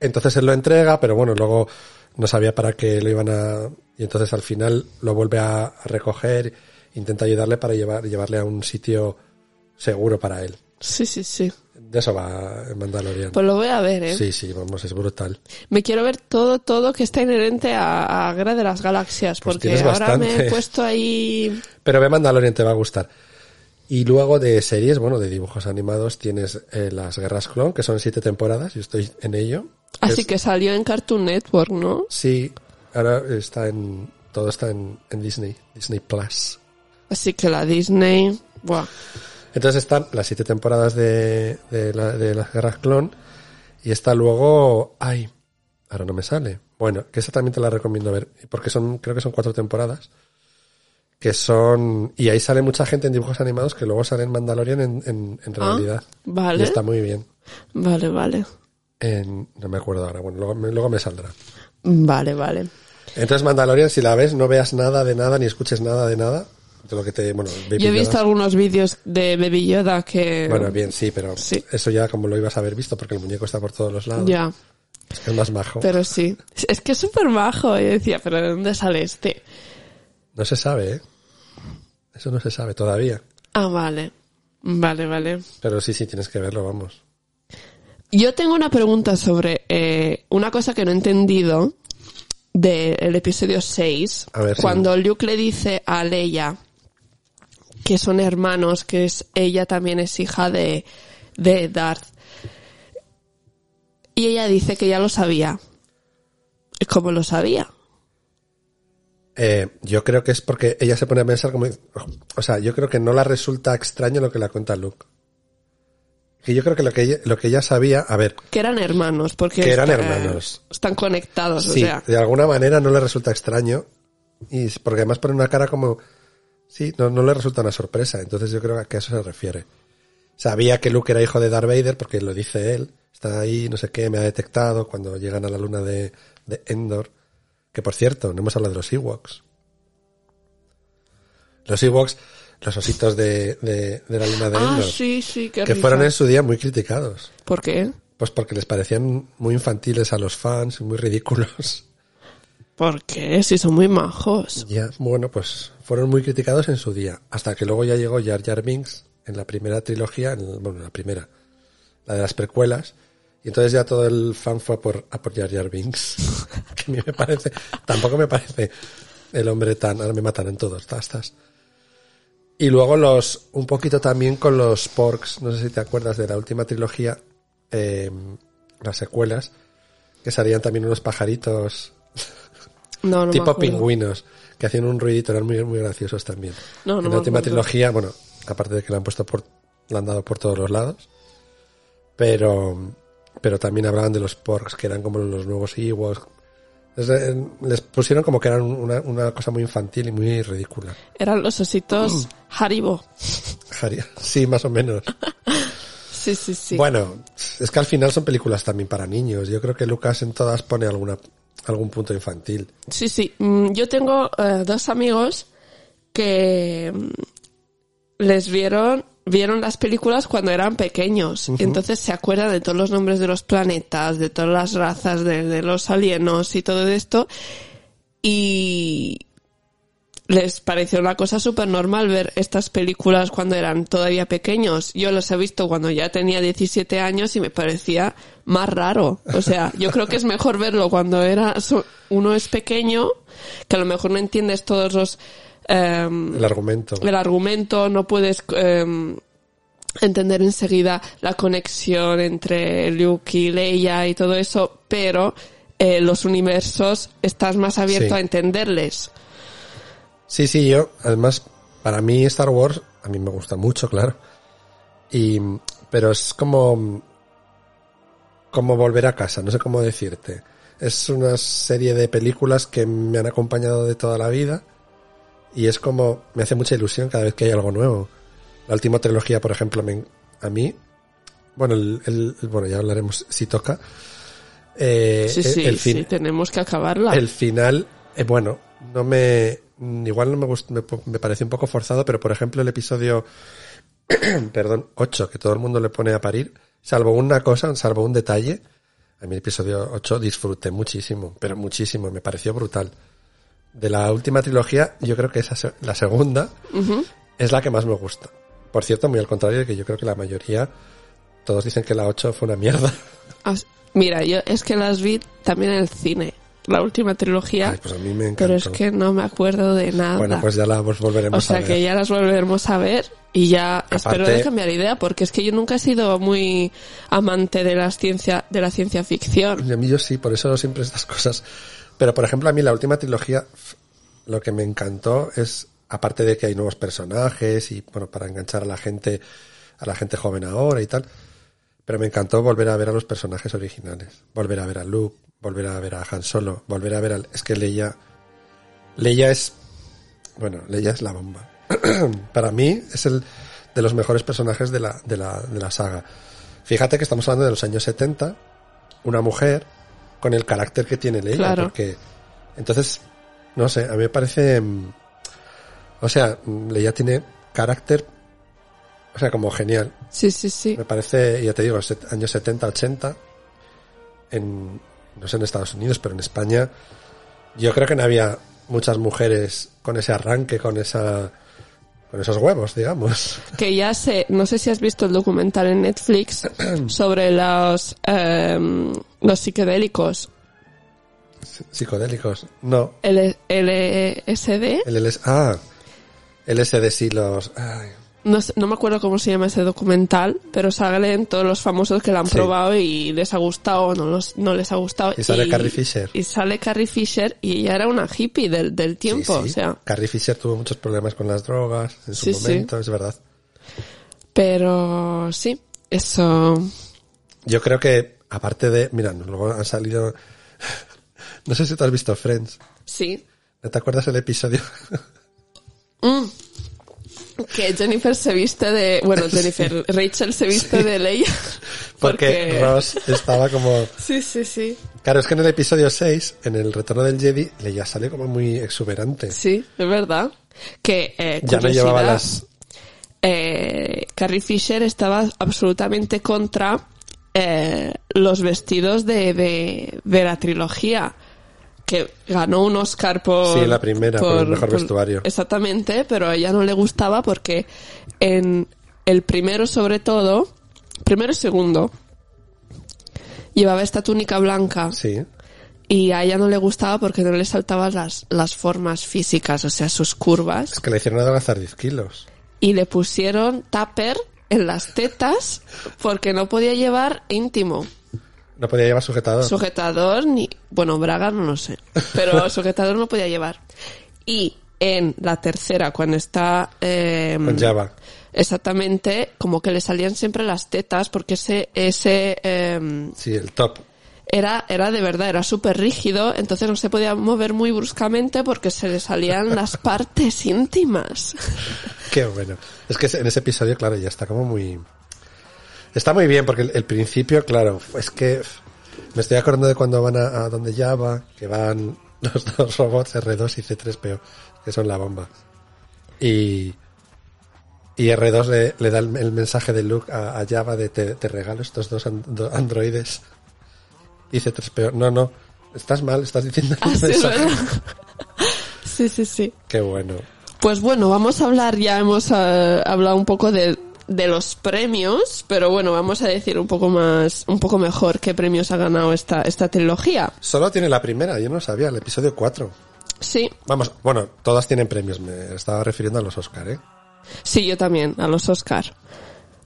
Entonces él lo entrega, pero bueno, luego no sabía para qué lo iban a... Y entonces al final lo vuelve a, a recoger, intenta ayudarle para llevar, llevarle a un sitio seguro para él. Sí, sí, sí. De eso va Mandalorian. Pues lo voy a ver, ¿eh? Sí, sí, vamos, es brutal. Me quiero ver todo, todo que está inherente a, a Guerra de las Galaxias, Pues porque ahora me he puesto ahí... Pero ve Mandalorian, te va a gustar. Y luego de series, bueno, de dibujos animados, tienes eh, las Guerras Clon, que son siete temporadas, yo estoy en ello. Así Es- que salió en Cartoon Network, ¿no? Sí, ahora está en... Todo está en, en Disney, Disney Plus. Así que la Disney... Buah. Entonces están las siete temporadas de, de, la- de las Guerras Clon y está luego... Ay, ahora no me sale. Bueno, que esa también te la recomiendo ver, porque son, creo que son cuatro temporadas. Que son... Y ahí sale mucha gente en dibujos animados que luego sale en Mandalorian en, en, en Ah, realidad. vale. Y está muy bien. Vale, vale. En, no me acuerdo ahora, bueno, luego me saldrá. Vale, vale. Entonces Mandalorian, si la ves, no veas nada de nada, ni escuches nada de nada. De lo que te, bueno, Baby Yo he visto Yoda. algunos vídeos de Baby Yoda que... Bueno, bien, sí, pero Sí. eso ya como lo ibas a haber visto porque el muñeco está por todos los lados. Ya, Es más majo. pero sí. Es que es súper bajo. Y decía, ¿pero de dónde sale este? No se sabe, ¿eh? Eso no se sabe todavía. Ah, vale. Vale, vale. Pero sí, sí, tienes que verlo, vamos. Yo tengo una pregunta sobre eh, una cosa que no he entendido del episodio 6. A ver, sí. cuando Luke le dice a Leia que son hermanos, que es ella también es hija de, de Darth. Y ella dice que ya lo sabía. ¿Cómo lo sabía? Eh, yo creo que es porque ella se pone a pensar como... O sea, yo creo que no la resulta extraño lo que la cuenta Luke. Que yo creo que lo que ella, lo que ella sabía... A ver, Que eran hermanos, porque Que eran está- hermanos. están conectados, sí, o sea. de alguna manera no le resulta extraño. Y porque además pone una cara como... Sí, no, no le resulta una sorpresa. Entonces yo creo que a eso se refiere. Sabía que Luke era hijo de Darth Vader porque lo dice él. Está ahí, no sé qué, me ha detectado cuando llegan a la luna de, de Endor. Que por cierto, no hemos hablado de los Ewoks. Los Ewoks, los ositos de, de, de la luna de Ah, Endor. sí, sí, qué que fueron en su día muy criticados. ¿Por qué? Pues porque les parecían muy infantiles a los fans, muy ridículos. ¿Por qué? Si son muy majos. Ya, bueno, pues fueron muy criticados en su día, hasta que luego ya llegó Jar Jar Binks en la primera trilogía, en bueno, la primera, la de las precuelas, y entonces ya todo el fan fue a por, a por Jar Jar Binks, que a mí me parece, tampoco me parece el hombre tan, ahora me matan en todos, tastas. Y luego los, un poquito también con los porks, no sé si te acuerdas de la última trilogía, eh, las secuelas, que salían también unos pajaritos No, no me tipo pingüinos que hacían un ruidito, eran muy, muy graciosos también. No, no en la última trilogía, bueno, aparte de que la han puesto por, la han dado por todos los lados, pero, pero también hablaban de los porks, que eran como los nuevos Ewoks. Les, eh, les pusieron como que eran una, una cosa muy infantil y muy ridícula. Eran los ositos Haribo. Harry. Sí, más o menos. Sí, sí, sí. Bueno, es que al final son películas también para niños. Yo creo que Lucas en todas pone alguna, algún punto infantil. Sí, sí. Mm, Yo tengo eh, dos amigos que mm, les vieron vieron las películas cuando eran pequeños. Entonces se acuerdan de todos los nombres de los planetas, de todas las razas, de, de los alienos y todo esto. Y les pareció una cosa súper normal ver estas películas cuando eran todavía pequeños. Yo las he visto cuando ya tenía 17 años y me parecía más raro. O sea, yo creo que es mejor verlo cuando era uno es pequeño, que a lo mejor no entiendes todos los em, El argumento. el argumento, no puedes em, entender enseguida la conexión entre Luke y Leia y todo eso, pero eh, los universos estás más abierto Sí. a entenderles. Sí, sí, yo, además, para mí Star Wars, a mí me gusta mucho, claro. Y, pero es como, como volver a casa, no sé cómo decirte. Es una serie de películas que me han acompañado de toda la vida y es como, me hace mucha ilusión cada vez que hay algo nuevo. La última trilogía, por ejemplo, me- a mí, bueno, el, el- bueno, ya hablaremos si toca. Eh, Sí, el- sí, el fin- sí, tenemos que acabarla. el final, eh, bueno, no me. Igual no me gustó, me, me pareció un poco forzado, pero por ejemplo el episodio, perdón, 8, que todo el mundo le pone a parir, salvo una cosa, salvo un detalle, a mí el episodio 8 disfruté muchísimo, pero muchísimo, me pareció brutal. De la última trilogía, yo creo que esa, la segunda, es la que más me gusta. Por cierto, muy al contrario de que yo creo que la mayoría, todos dicen que la 8 fue una mierda. Mira, yo es que las vi también en el cine, la última trilogía, Ay, pues a mí me pero es que no me acuerdo de nada. Bueno, pues ya la pues volveremos o sea a ver. que ya las volveremos a ver y ya espero de cambiar idea porque es que yo nunca he sido muy amante de la ciencia de la ciencia ficción. Y a mí yo sí, por eso siempre estas cosas. Pero por ejemplo, a mí la última trilogía, lo que me encantó es, aparte de que hay nuevos personajes y bueno, para enganchar a la gente, a la gente joven ahora y tal, pero me encantó volver a ver a los personajes originales. Volver a ver a Luke, volver a ver a Han Solo, volver a ver al, es que Leia, Leia es, bueno, Leia es la bomba. para mí es el de los mejores personajes de la, de la, de la saga. Fíjate que estamos hablando de los años 70, una mujer con el carácter que tiene Claro. porque Entonces, no sé, a mí me parece... mm, O sea, mm, Leia tiene carácter, o sea, como genial. Sí, sí, sí. Me parece, ya te digo, años 70, 80, en, no sé en Estados Unidos, pero en España, yo creo que no había muchas mujeres con ese arranque, con esa, con esos huevos, digamos. Que ya sé, no sé si has visto el documental en Netflix sobre los, em, los psicodélicos. Psicodélicos. No, L- LSD. el LS, ah, LSD sí los, ay, No, sé- no me acuerdo cómo se llama ese documental, pero salen todos los famosos que lo han Sí. probado y les ha gustado o no, los, no les ha gustado. Y sale Carrie Fisher. Y sale Carrie Fisher y ella era una hippie del, del tiempo, sí, sí. o sea. Carrie Fisher tuvo muchos problemas con las drogas en su momento, es verdad. Pero sí, eso. Yo creo que, aparte de, mira, luego han salido, no sé si tú has visto Friends, Sí. ¿no te acuerdas el episodio? Mm. Que Jennifer se viste de. Bueno, Jennifer, Rachel se viste de Leia. Porque Ross estaba como... Sí, sí, sí. Claro, es que en el episodio 6, en el retorno del Jedi, Leia sale como muy exuberante. Sí, es verdad. Que, eh, Ya no llevaba las... eh, Carrie Fisher estaba absolutamente contra eh, los vestidos de, de, de la trilogía. Que ganó un Oscar por. Sí, la primera, por el mejor vestuario. Exactamente, pero a ella no le gustaba porque en el primero, sobre todo, primero y segundo, llevaba esta túnica blanca Sí, y a ella no le gustaba porque no le saltaban las, las formas físicas, o sea, sus curvas es que le hicieron adelgazar 10 kilos. y le pusieron tupper en las tetas porque no podía llevar íntimo. No podía llevar sujetador. Sujetador ni... Bueno, braga no lo sé. Pero sujetador no podía llevar. Y en la tercera, cuando está... eh, con Java. Exactamente, como que le salían siempre las tetas porque ese... ese eh, Sí, el top. Era, era de verdad, era súper rígido, entonces no se podía mover muy bruscamente porque se le salían las partes íntimas. Qué bueno. Es que en ese episodio, claro, ya está como muy... Está muy bien porque el, el principio, claro, es que me estoy acordando de cuando van a, a donde Java, que van los dos robots R2 y C3PO, que son la bomba. Y, y R2 le, le da el, el mensaje de Luke a, a Java de te, te regalo estos dos and- do- androides. Y C3PO, no, no, estás mal, estás diciendo mensaje. verdad. Sí, sí, sí. Qué bueno. Pues bueno, vamos a hablar, ya hemos eh, hablado un poco de, de los premios, pero bueno, vamos a decir un poco más, un poco mejor qué premios ha ganado esta, esta trilogía. Solo tiene la primera, yo no sabía, el episodio 4. Sí, Vamos, bueno, todas tienen premios, me estaba refiriendo a los Oscar, ¿eh? sí, yo también, a los Oscar.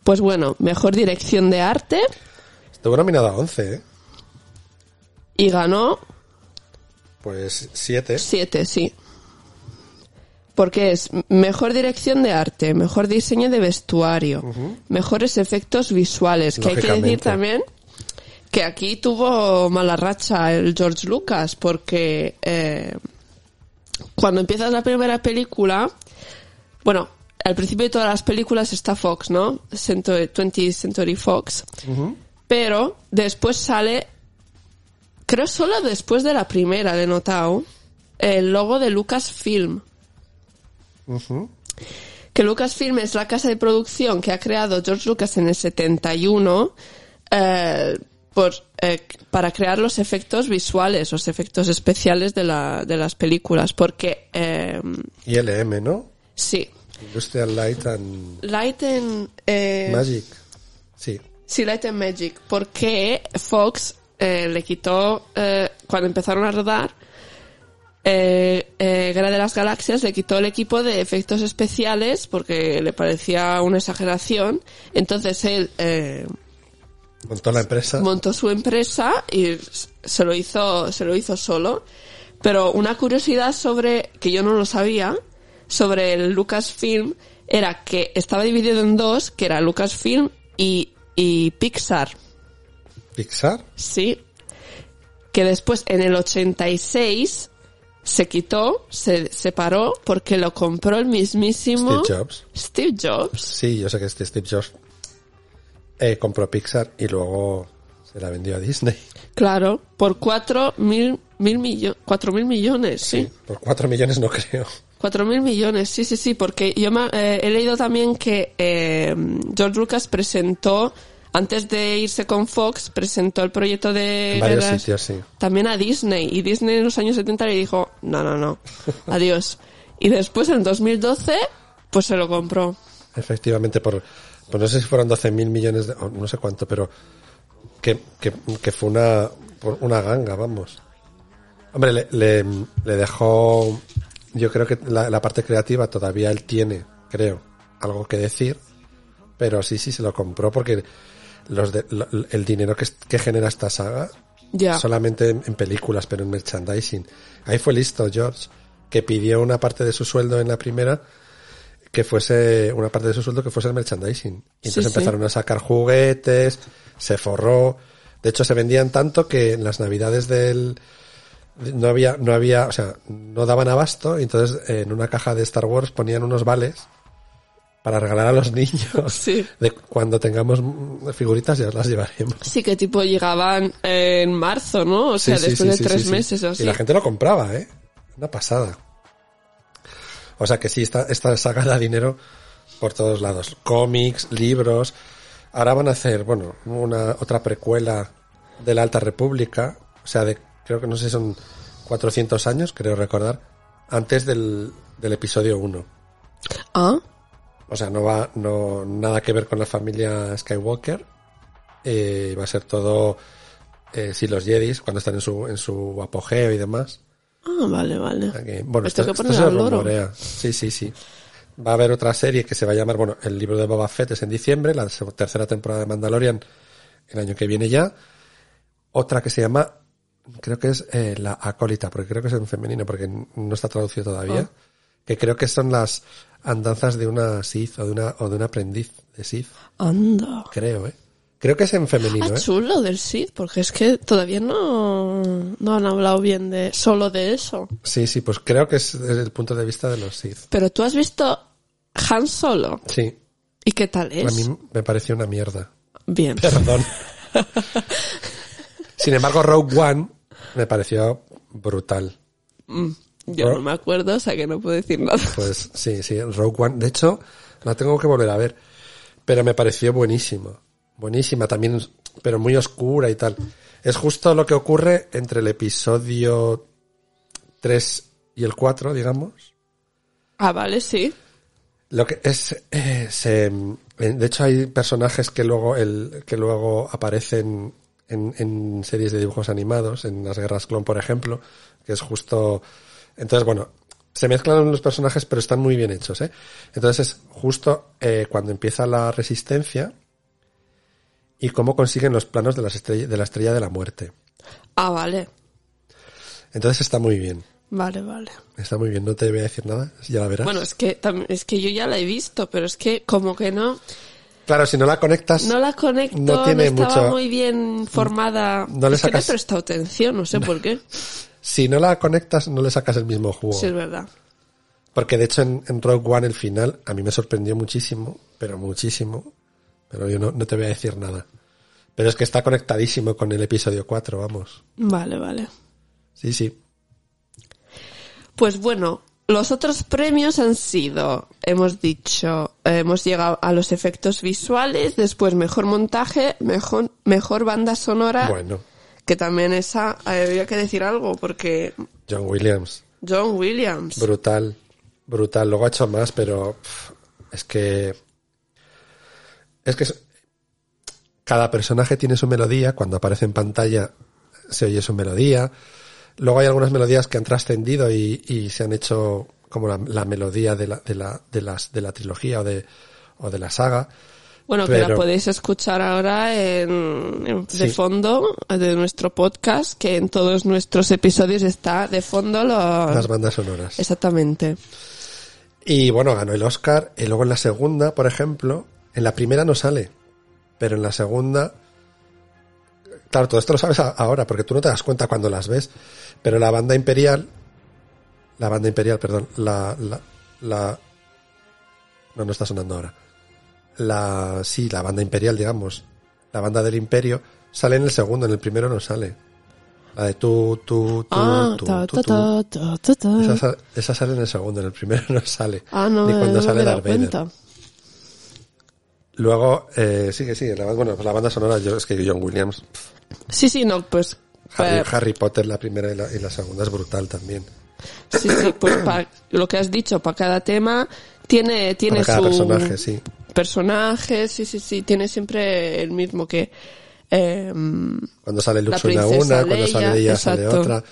Pues bueno, mejor dirección de arte Estuvo nominado a 11, ¿eh? Y ganó Pues 7. siete, sí. Porque es mejor dirección de arte, mejor diseño de vestuario, mejores efectos visuales. Que hay que decir también que aquí tuvo mala racha el George Lucas, porque eh, cuando empiezas la primera película, bueno, al principio de todas las películas está Fox, ¿no? Century, 20th Century Fox. Pero después sale, creo solo después de la primera de notado, el logo de Lucasfilm. Que Lucasfilm es la casa de producción que ha creado George Lucas en el 71 eh, por, eh, para crear los efectos visuales, los efectos especiales de, la, de las películas. Porque, eh, Y LM, ¿no? sí, Industrial Light and Light and... eh, Magic. Sí. Sí, Light and Magic. Porque Fox eh, le quitó, eh, cuando empezaron a rodar, eh, eh, Guerra de las Galaxias le quitó el equipo de efectos especiales porque le parecía una exageración. Entonces él eh, Montó la empresa. montó su empresa y se lo hizo, se lo hizo solo. Pero una curiosidad sobre, que yo no lo sabía, sobre el Lucasfilm, era que estaba dividido en dos, que era Lucasfilm y, y Pixar. Pixar. Sí. Que después, en el 86, se quitó, se separó, porque lo compró el mismísimo Steve Jobs. Steve Jobs. Sí, yo sé que este Steve Jobs eh, compró Pixar y luego se la vendió a Disney. Claro, por cuatro mil mil millones, cuatro mil millones, sí. Por cuatro millones no creo. Cuatro mil millones, sí, sí, sí, porque yo me- eh, he leído también que eh, George Lucas presentó, antes de irse con Fox, presentó el proyecto de En varios Guerras sitios, sí. también a Disney, y Disney en los años 70 le dijo, no, no, no, adiós. Y después en 2012, pues se lo compró. Efectivamente, por, pues no sé si fueron 12 mil millones de, no sé cuánto, pero que, que, que fue una, por una ganga, vamos. Hombre, le, le, le dejó, yo creo que la, la parte creativa todavía él tiene, creo, algo que decir, pero sí, sí, se lo compró porque los de- lo- el dinero que, que genera esta saga solamente en, en películas, pero en merchandising. Ahí fue listo George, que pidió una parte de su sueldo en la primera, que fuese una parte de su sueldo que fuese el merchandising. Y entonces Sí, sí. empezaron a sacar juguetes, se forró. De hecho, se vendían tanto que en las navidades del no había, no había, o sea, no daban abasto, y entonces en una caja de Star Wars ponían unos vales para regalar a los niños. Sí. De cuando tengamos figuritas ya las llevaremos. Sí, que tipo llegaban en marzo, ¿no? O sea, Sí, después sí, de tres meses o así. Y la gente lo compraba, ¿eh? Una pasada. O sea que sí, esta, esta saga da dinero por todos lados. Cómics, libros. Ahora van a hacer, bueno, una otra precuela de la Alta República. O sea, de, creo que no sé si son 400 años, creo recordar. Antes del, del episodio 1. Ah, O sea, no va, no, nada que ver con la familia Skywalker. Eh, va a ser todo, eh, sí, los Jedis, cuando están en su, en su apogeo y demás. ah, vale, vale. Bueno, Esto esto, se rumorea. Sí, sí, sí. Va a haber otra serie que se va a llamar, bueno, el libro de Boba Fett es en diciembre, la tercera temporada de Mandalorian el año que viene ya. Otra que se llama, creo que es eh, la acólita, porque creo que es en femenino, porque no está traducido todavía. Ah. Que creo que son las andanzas de una Sith o de una, o de un aprendiz de Sith. Anda. Creo, eh. Creo que es en femenino, Ah, eh. chulo del Sith, porque es que todavía no, no han hablado bien de solo de eso. Sí, sí, pues creo que es desde el punto de vista de los Sith. Pero tú has visto Han Solo. Sí, ¿Y qué tal a es? mí me pareció una mierda. Bien. Perdón. Sin embargo, Rogue One me pareció brutal. Yo no me acuerdo, o sea que no puedo decir nada. Pues sí, sí, Rogue One. De hecho, la tengo que volver a ver. Pero me pareció buenísimo. Buenísima también, pero muy oscura y tal. Es justo lo que ocurre entre el episodio 3 y el 4, digamos. Ah, vale, sí. Lo que es, eh, se, de hecho hay personajes que luego, el, que luego aparecen en, en series de dibujos animados, en las guerras clon, por ejemplo, que es justo, entonces bueno, se mezclan los personajes, pero están muy bien hechos, ¿eh? Entonces es justo eh, cuando empieza la resistencia y cómo consiguen los planos de, las estrella, de la estrella de la muerte. Ah, vale. Entonces está muy bien. Vale, vale. Está muy bien, no te voy a decir nada, ya la verás. Bueno, es que, es que yo ya la he visto, pero es que como que no, claro, si no la conectas, no la conecto, No no, tiene estaba mucho- muy bien formada. No le es que no he sacas- prestado atención, no sé por qué. Si no la conectas, no le sacas el mismo jugo. Sí, es verdad. Porque de hecho en, en Rogue One el final a mí me sorprendió muchísimo, pero muchísimo. Pero yo no, no te voy a decir nada. Pero es que está conectadísimo con el episodio 4, vamos. Vale, vale. Sí, sí. Pues bueno, los otros premios han sido, hemos dicho, eh, hemos llegado a los efectos visuales, después mejor montaje, mejor, mejor banda sonora, Bueno, que también esa, eh, había que decir algo, porque John Williams, John Williams. brutal, brutal. Luego ha hecho más, pero es que... Es que cada personaje tiene su melodía, cuando aparece en pantalla se oye su melodía. Luego hay algunas melodías que han trascendido y, y se han hecho como la, la melodía de la, de la, de las, de la trilogía o de, o de la saga. Bueno, que la podéis escuchar ahora en, en- de fondo de nuestro podcast, que en todos nuestros episodios está de fondo los... Las bandas sonoras. Exactamente. Y bueno, ganó el Oscar. Y luego en la segunda, por ejemplo, en la primera no sale. Pero en la segunda. Claro, todo esto lo sabes ahora, porque tú no te das cuenta cuando las ves. Pero la banda imperial. La banda imperial, perdón. La. la, la no, no está sonando ahora. La. Sí, la banda imperial, digamos. La banda del imperio. Sale en el segundo, en el primero no sale. La de tú, tú, tú, tú. Esa, sa- esa sale en el segundo, en el primero no sale. Ah, no, Ni cuando no sale Darth Vader. Luego, eh, sí que sí, la, bueno, pues la banda sonora, yo, es que John Williams, Sí, sí, no, pues... Harry, eh, Harry Potter, la primera y la, y la segunda es brutal también. Sí, sí, pues pa- lo que has dicho, para cada tema tiene, tiene su personaje, sí. personaje, sí, sí, sí, tiene siempre el mismo que... eh, Cuando sale suena princesa una, cuando sale ella sale otra.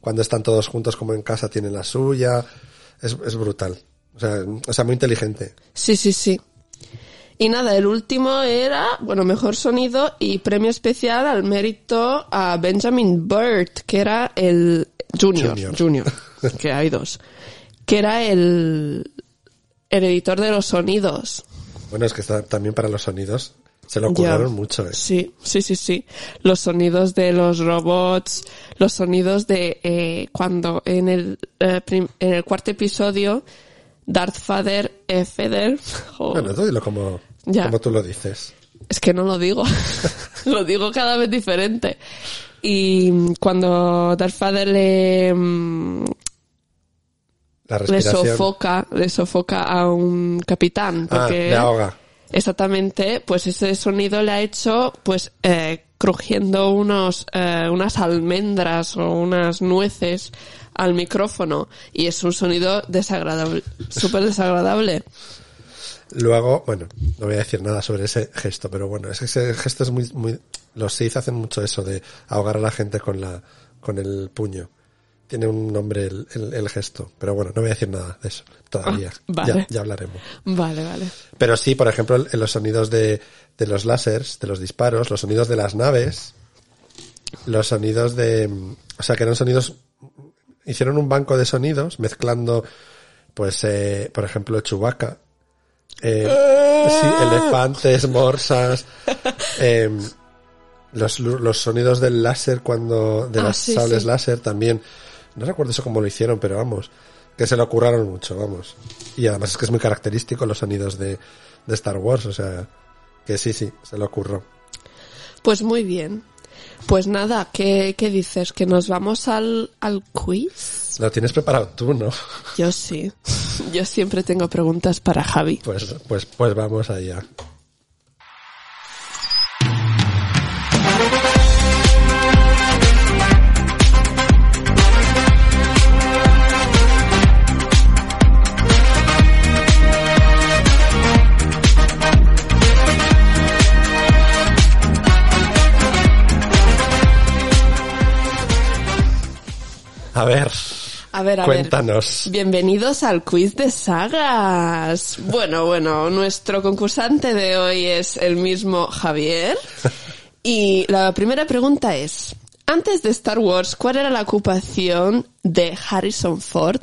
Cuando están todos juntos como en casa tienen la suya. Es, es brutal. O sea, o sea, muy inteligente. sí, sí, sí. Y nada, el último era, bueno, mejor sonido y premio especial al mérito a Benjamin Burt, que era el Junior, Junior. Junior, que hay dos, que era el, el editor de los sonidos. Bueno, es que está, también para los sonidos se lo ocurrieron mucho. ¿eh? Sí, sí, sí, sí. Los sonidos de los robots, los sonidos de eh, cuando en el, eh, prim- en el cuarto episodio Darth Vader, eh, Vader, jo, Bueno, tú dilo como, Ya. como tú lo dices. es que no lo digo, lo digo cada vez diferente. Y mm, cuando Darth Vader le, le sofoca, le sofoca a un capitán, ah, porque le ahoga. Exactamente, pues ese sonido le ha hecho, pues, eh, crujiendo unos, eh, unas almendras o unas nueces al micrófono y es un sonido desagradable, súper desagradable. Luego, bueno, no voy a decir nada sobre ese gesto, pero bueno, es que ese gesto es muy, muy, los Sith hacen mucho eso de ahogar a la gente con la, con el puño. Tiene un nombre el, el, el gesto, pero bueno, no voy a decir nada de eso todavía. Ah, vale. Ya, ya hablaremos. Vale, vale. Pero sí, por ejemplo, en los sonidos de, de los láseres, de los disparos, los sonidos de las naves, los sonidos de, o sea, que eran sonidos, hicieron un banco de sonidos mezclando, pues, eh, por ejemplo, Chewbacca, eh, sí, elefantes, morsas, eh, los, los sonidos del láser cuando, de Ah, las sí, sables sí. láser también. No recuerdo eso cómo lo hicieron, pero vamos, que se lo curraron mucho, vamos. Y además es que es muy característico los sonidos de, de Star Wars, o sea, que sí, sí, se lo curró. Pues muy bien. Pues nada, ¿qué, qué dices? ¿Que nos vamos al, al quiz? Lo tienes preparado tú, ¿no? Yo sí. Yo siempre tengo preguntas para Javi. Pues, pues, pues vamos allá. A ver, A ver, a cuéntanos. ver. Bienvenidos al quiz de sagas. Bueno, bueno, nuestro concursante de hoy es el mismo Javier. Y la primera pregunta es, antes de Star Wars, ¿cuál era la ocupación de Harrison Ford?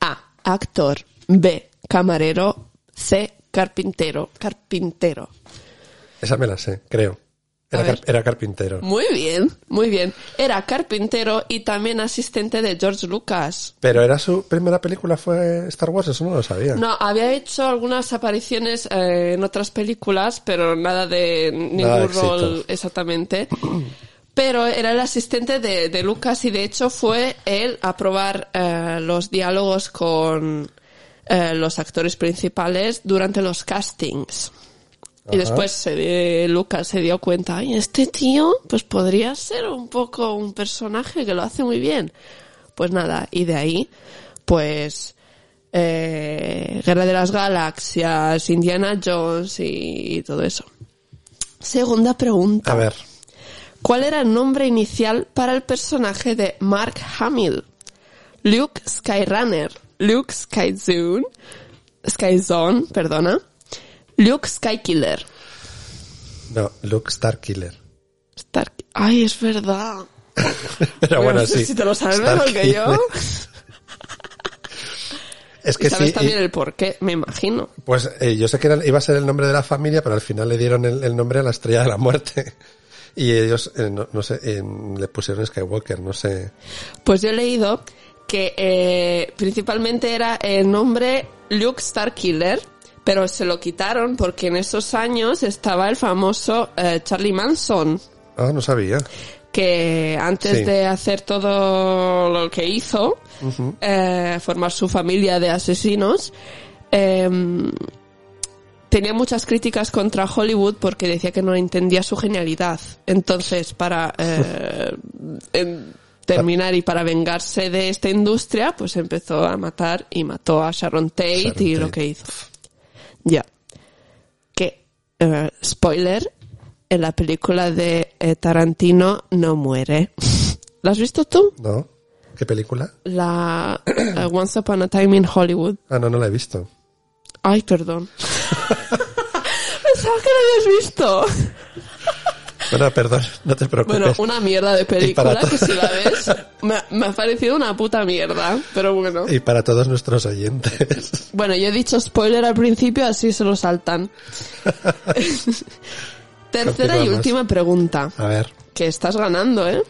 A. Actor. B. Camarero. C. Carpintero. Carpintero. Esa me la sé, creo. Era, ver. car- era carpintero. Muy bien, muy bien. Era carpintero y también asistente de George Lucas. Pero era su primera película fue Star Wars, eso no lo sabía. No, había hecho algunas apariciones eh, en otras películas, pero nada de ningún Nada de éxito. rol exactamente. Pero era el asistente de, de Lucas y de hecho fue él a probar eh, los diálogos con eh, los actores principales durante los castings. Y después se Lucas se dio cuenta, ay, este tío pues podría ser un poco un personaje que lo hace muy bien. Pues nada, y de ahí, pues, eh, Guerra de las Galaxias, Indiana Jones y, y todo eso. Segunda pregunta. A ver, ¿Cuál era el nombre inicial para el personaje de Mark Hamill? Luke Skyrunner, Luke Skyzone, Skyzone, perdona, Luke Skykiller. no, Luke Starkiller. Stark. Ay, es verdad. Pero bueno, No sé sí. Si te lo sabes mejor que yo. Es que sabes sí, también y- el por qué, me imagino. pues eh, yo sé que era- iba a ser el nombre de la familia, pero al final le dieron el, el nombre a la estrella de la muerte. Y ellos, eh, no, no sé, eh, le pusieron Skywalker, no sé. Pues yo he leído que eh, principalmente era el nombre Luke Starkiller, pero se lo quitaron porque en esos años estaba el famoso eh, Charlie Manson. Ah, no sabía. que antes Sí. de hacer todo lo que hizo, eh, formar su familia de asesinos, em, tenía muchas críticas contra Hollywood porque decía que no entendía su genialidad. Entonces, para eh, en- terminar y para vengarse de esta industria, pues empezó a matar y mató a Sharon Tate Sharon y lo que hizo. Ya. Que, eh, spoiler, en la película de eh, Tarantino no muere. ¿La has visto tú? ¿No? ¿Qué película? La eh, Once Upon a Time in Hollywood. Ah, no, no la he visto. Ay, perdón. Pensaba que la habías visto. Bueno, perdón, no te preocupes. Bueno, una mierda de película que si la ves me, me ha parecido una puta mierda, pero bueno. Y para todos nuestros oyentes. Bueno, yo he dicho spoiler al principio, así se lo saltan. Tercera y última pregunta, A ver, que estás ganando, ¿eh?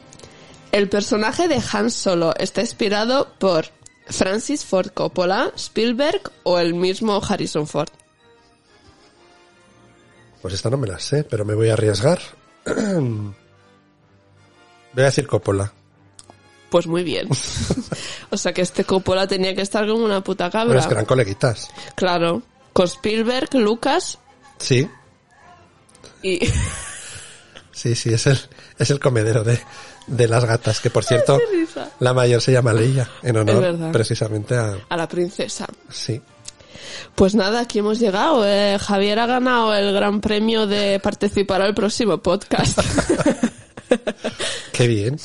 El personaje de Han Solo está inspirado por Francis Ford Coppola, Spielberg o el mismo Harrison Ford. pues esta no me la sé, pero me voy a arriesgar. Voy a decir Coppola. Pues muy bien. o sea que este Coppola tenía que estar como una puta cabra. es que eran coleguitas. Claro. Con Spielberg, Lucas Sí, y... sí, sí, es el, es el comedero de, de las gatas, que por cierto, la mayor se llama Leia, en honor precisamente a... a la princesa. Sí, Pues nada, aquí hemos llegado. Eh, Javier ha ganado el gran premio de participar al próximo podcast. qué bien.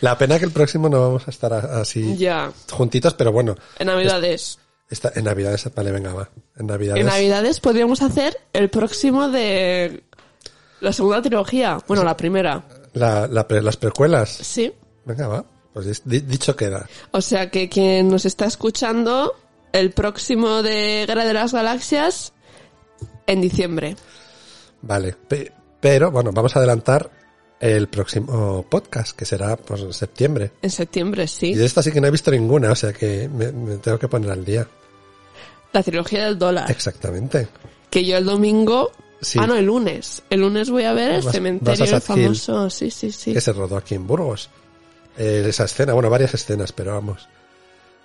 La pena que el próximo no vamos a estar así ya. juntitos, pero bueno, En Navidades. en Navidades, vale, venga, va. En Navidades. En Navidades podríamos hacer el próximo de la segunda trilogía. Bueno, la primera. La, la pre- las precuelas. Sí. Venga, va. Pues di- dicho queda. O sea que quien nos está escuchando, el próximo de Guerra de las Galaxias en diciembre. Vale. Pe- pero, bueno, vamos a adelantar el próximo podcast, que será pues, en septiembre. En septiembre, Y sí. de esta sí que no he visto ninguna, o sea que me, me tengo que poner al día. La trilogía del dólar. Exactamente. Que yo el domingo... Sí. Ah, no, el lunes. El lunes voy a ver el Vas- cementerio vas el famoso. Sí, sí, sí. Que se rodó aquí en Burgos. Eh, esa escena, bueno, varias escenas, pero vamos.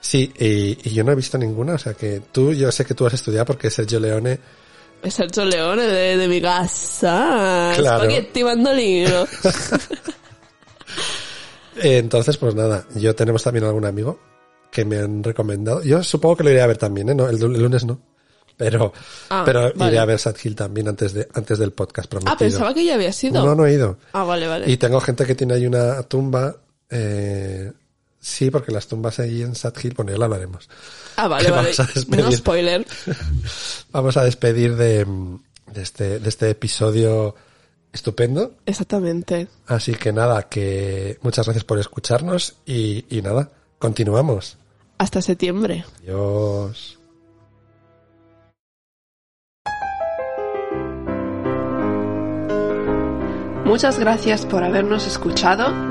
Sí, y, y yo no he visto ninguna, o sea que tú, yo sé que tú has estudiado porque Sergio Leone Es Sergio Leone de, de mi casa. Claro. Spaghetti mandolino. Entonces, pues nada, yo tenemos también algún amigo que me han recomendado. Yo supongo que lo iré a ver también, ¿eh? No, el, el lunes no. Pero, Ah, pero vale. iré a ver Sad Hill también antes de, antes del podcast prometido. ah, pensaba que ya había sido. No, no he ido. Ah, vale, vale. Y tengo gente que tiene ahí una tumba. Eh, sí, porque las tumbas ahí en Sad Hill, bueno, ya lo hablaremos. ah, vale, que vale. vamos a despedir. No spoiler. Vamos a despedir de, de, este, de este episodio estupendo. Exactamente. Así que nada, que muchas gracias por escucharnos y, y nada, continuamos. Hasta septiembre. Adiós. Muchas gracias por habernos escuchado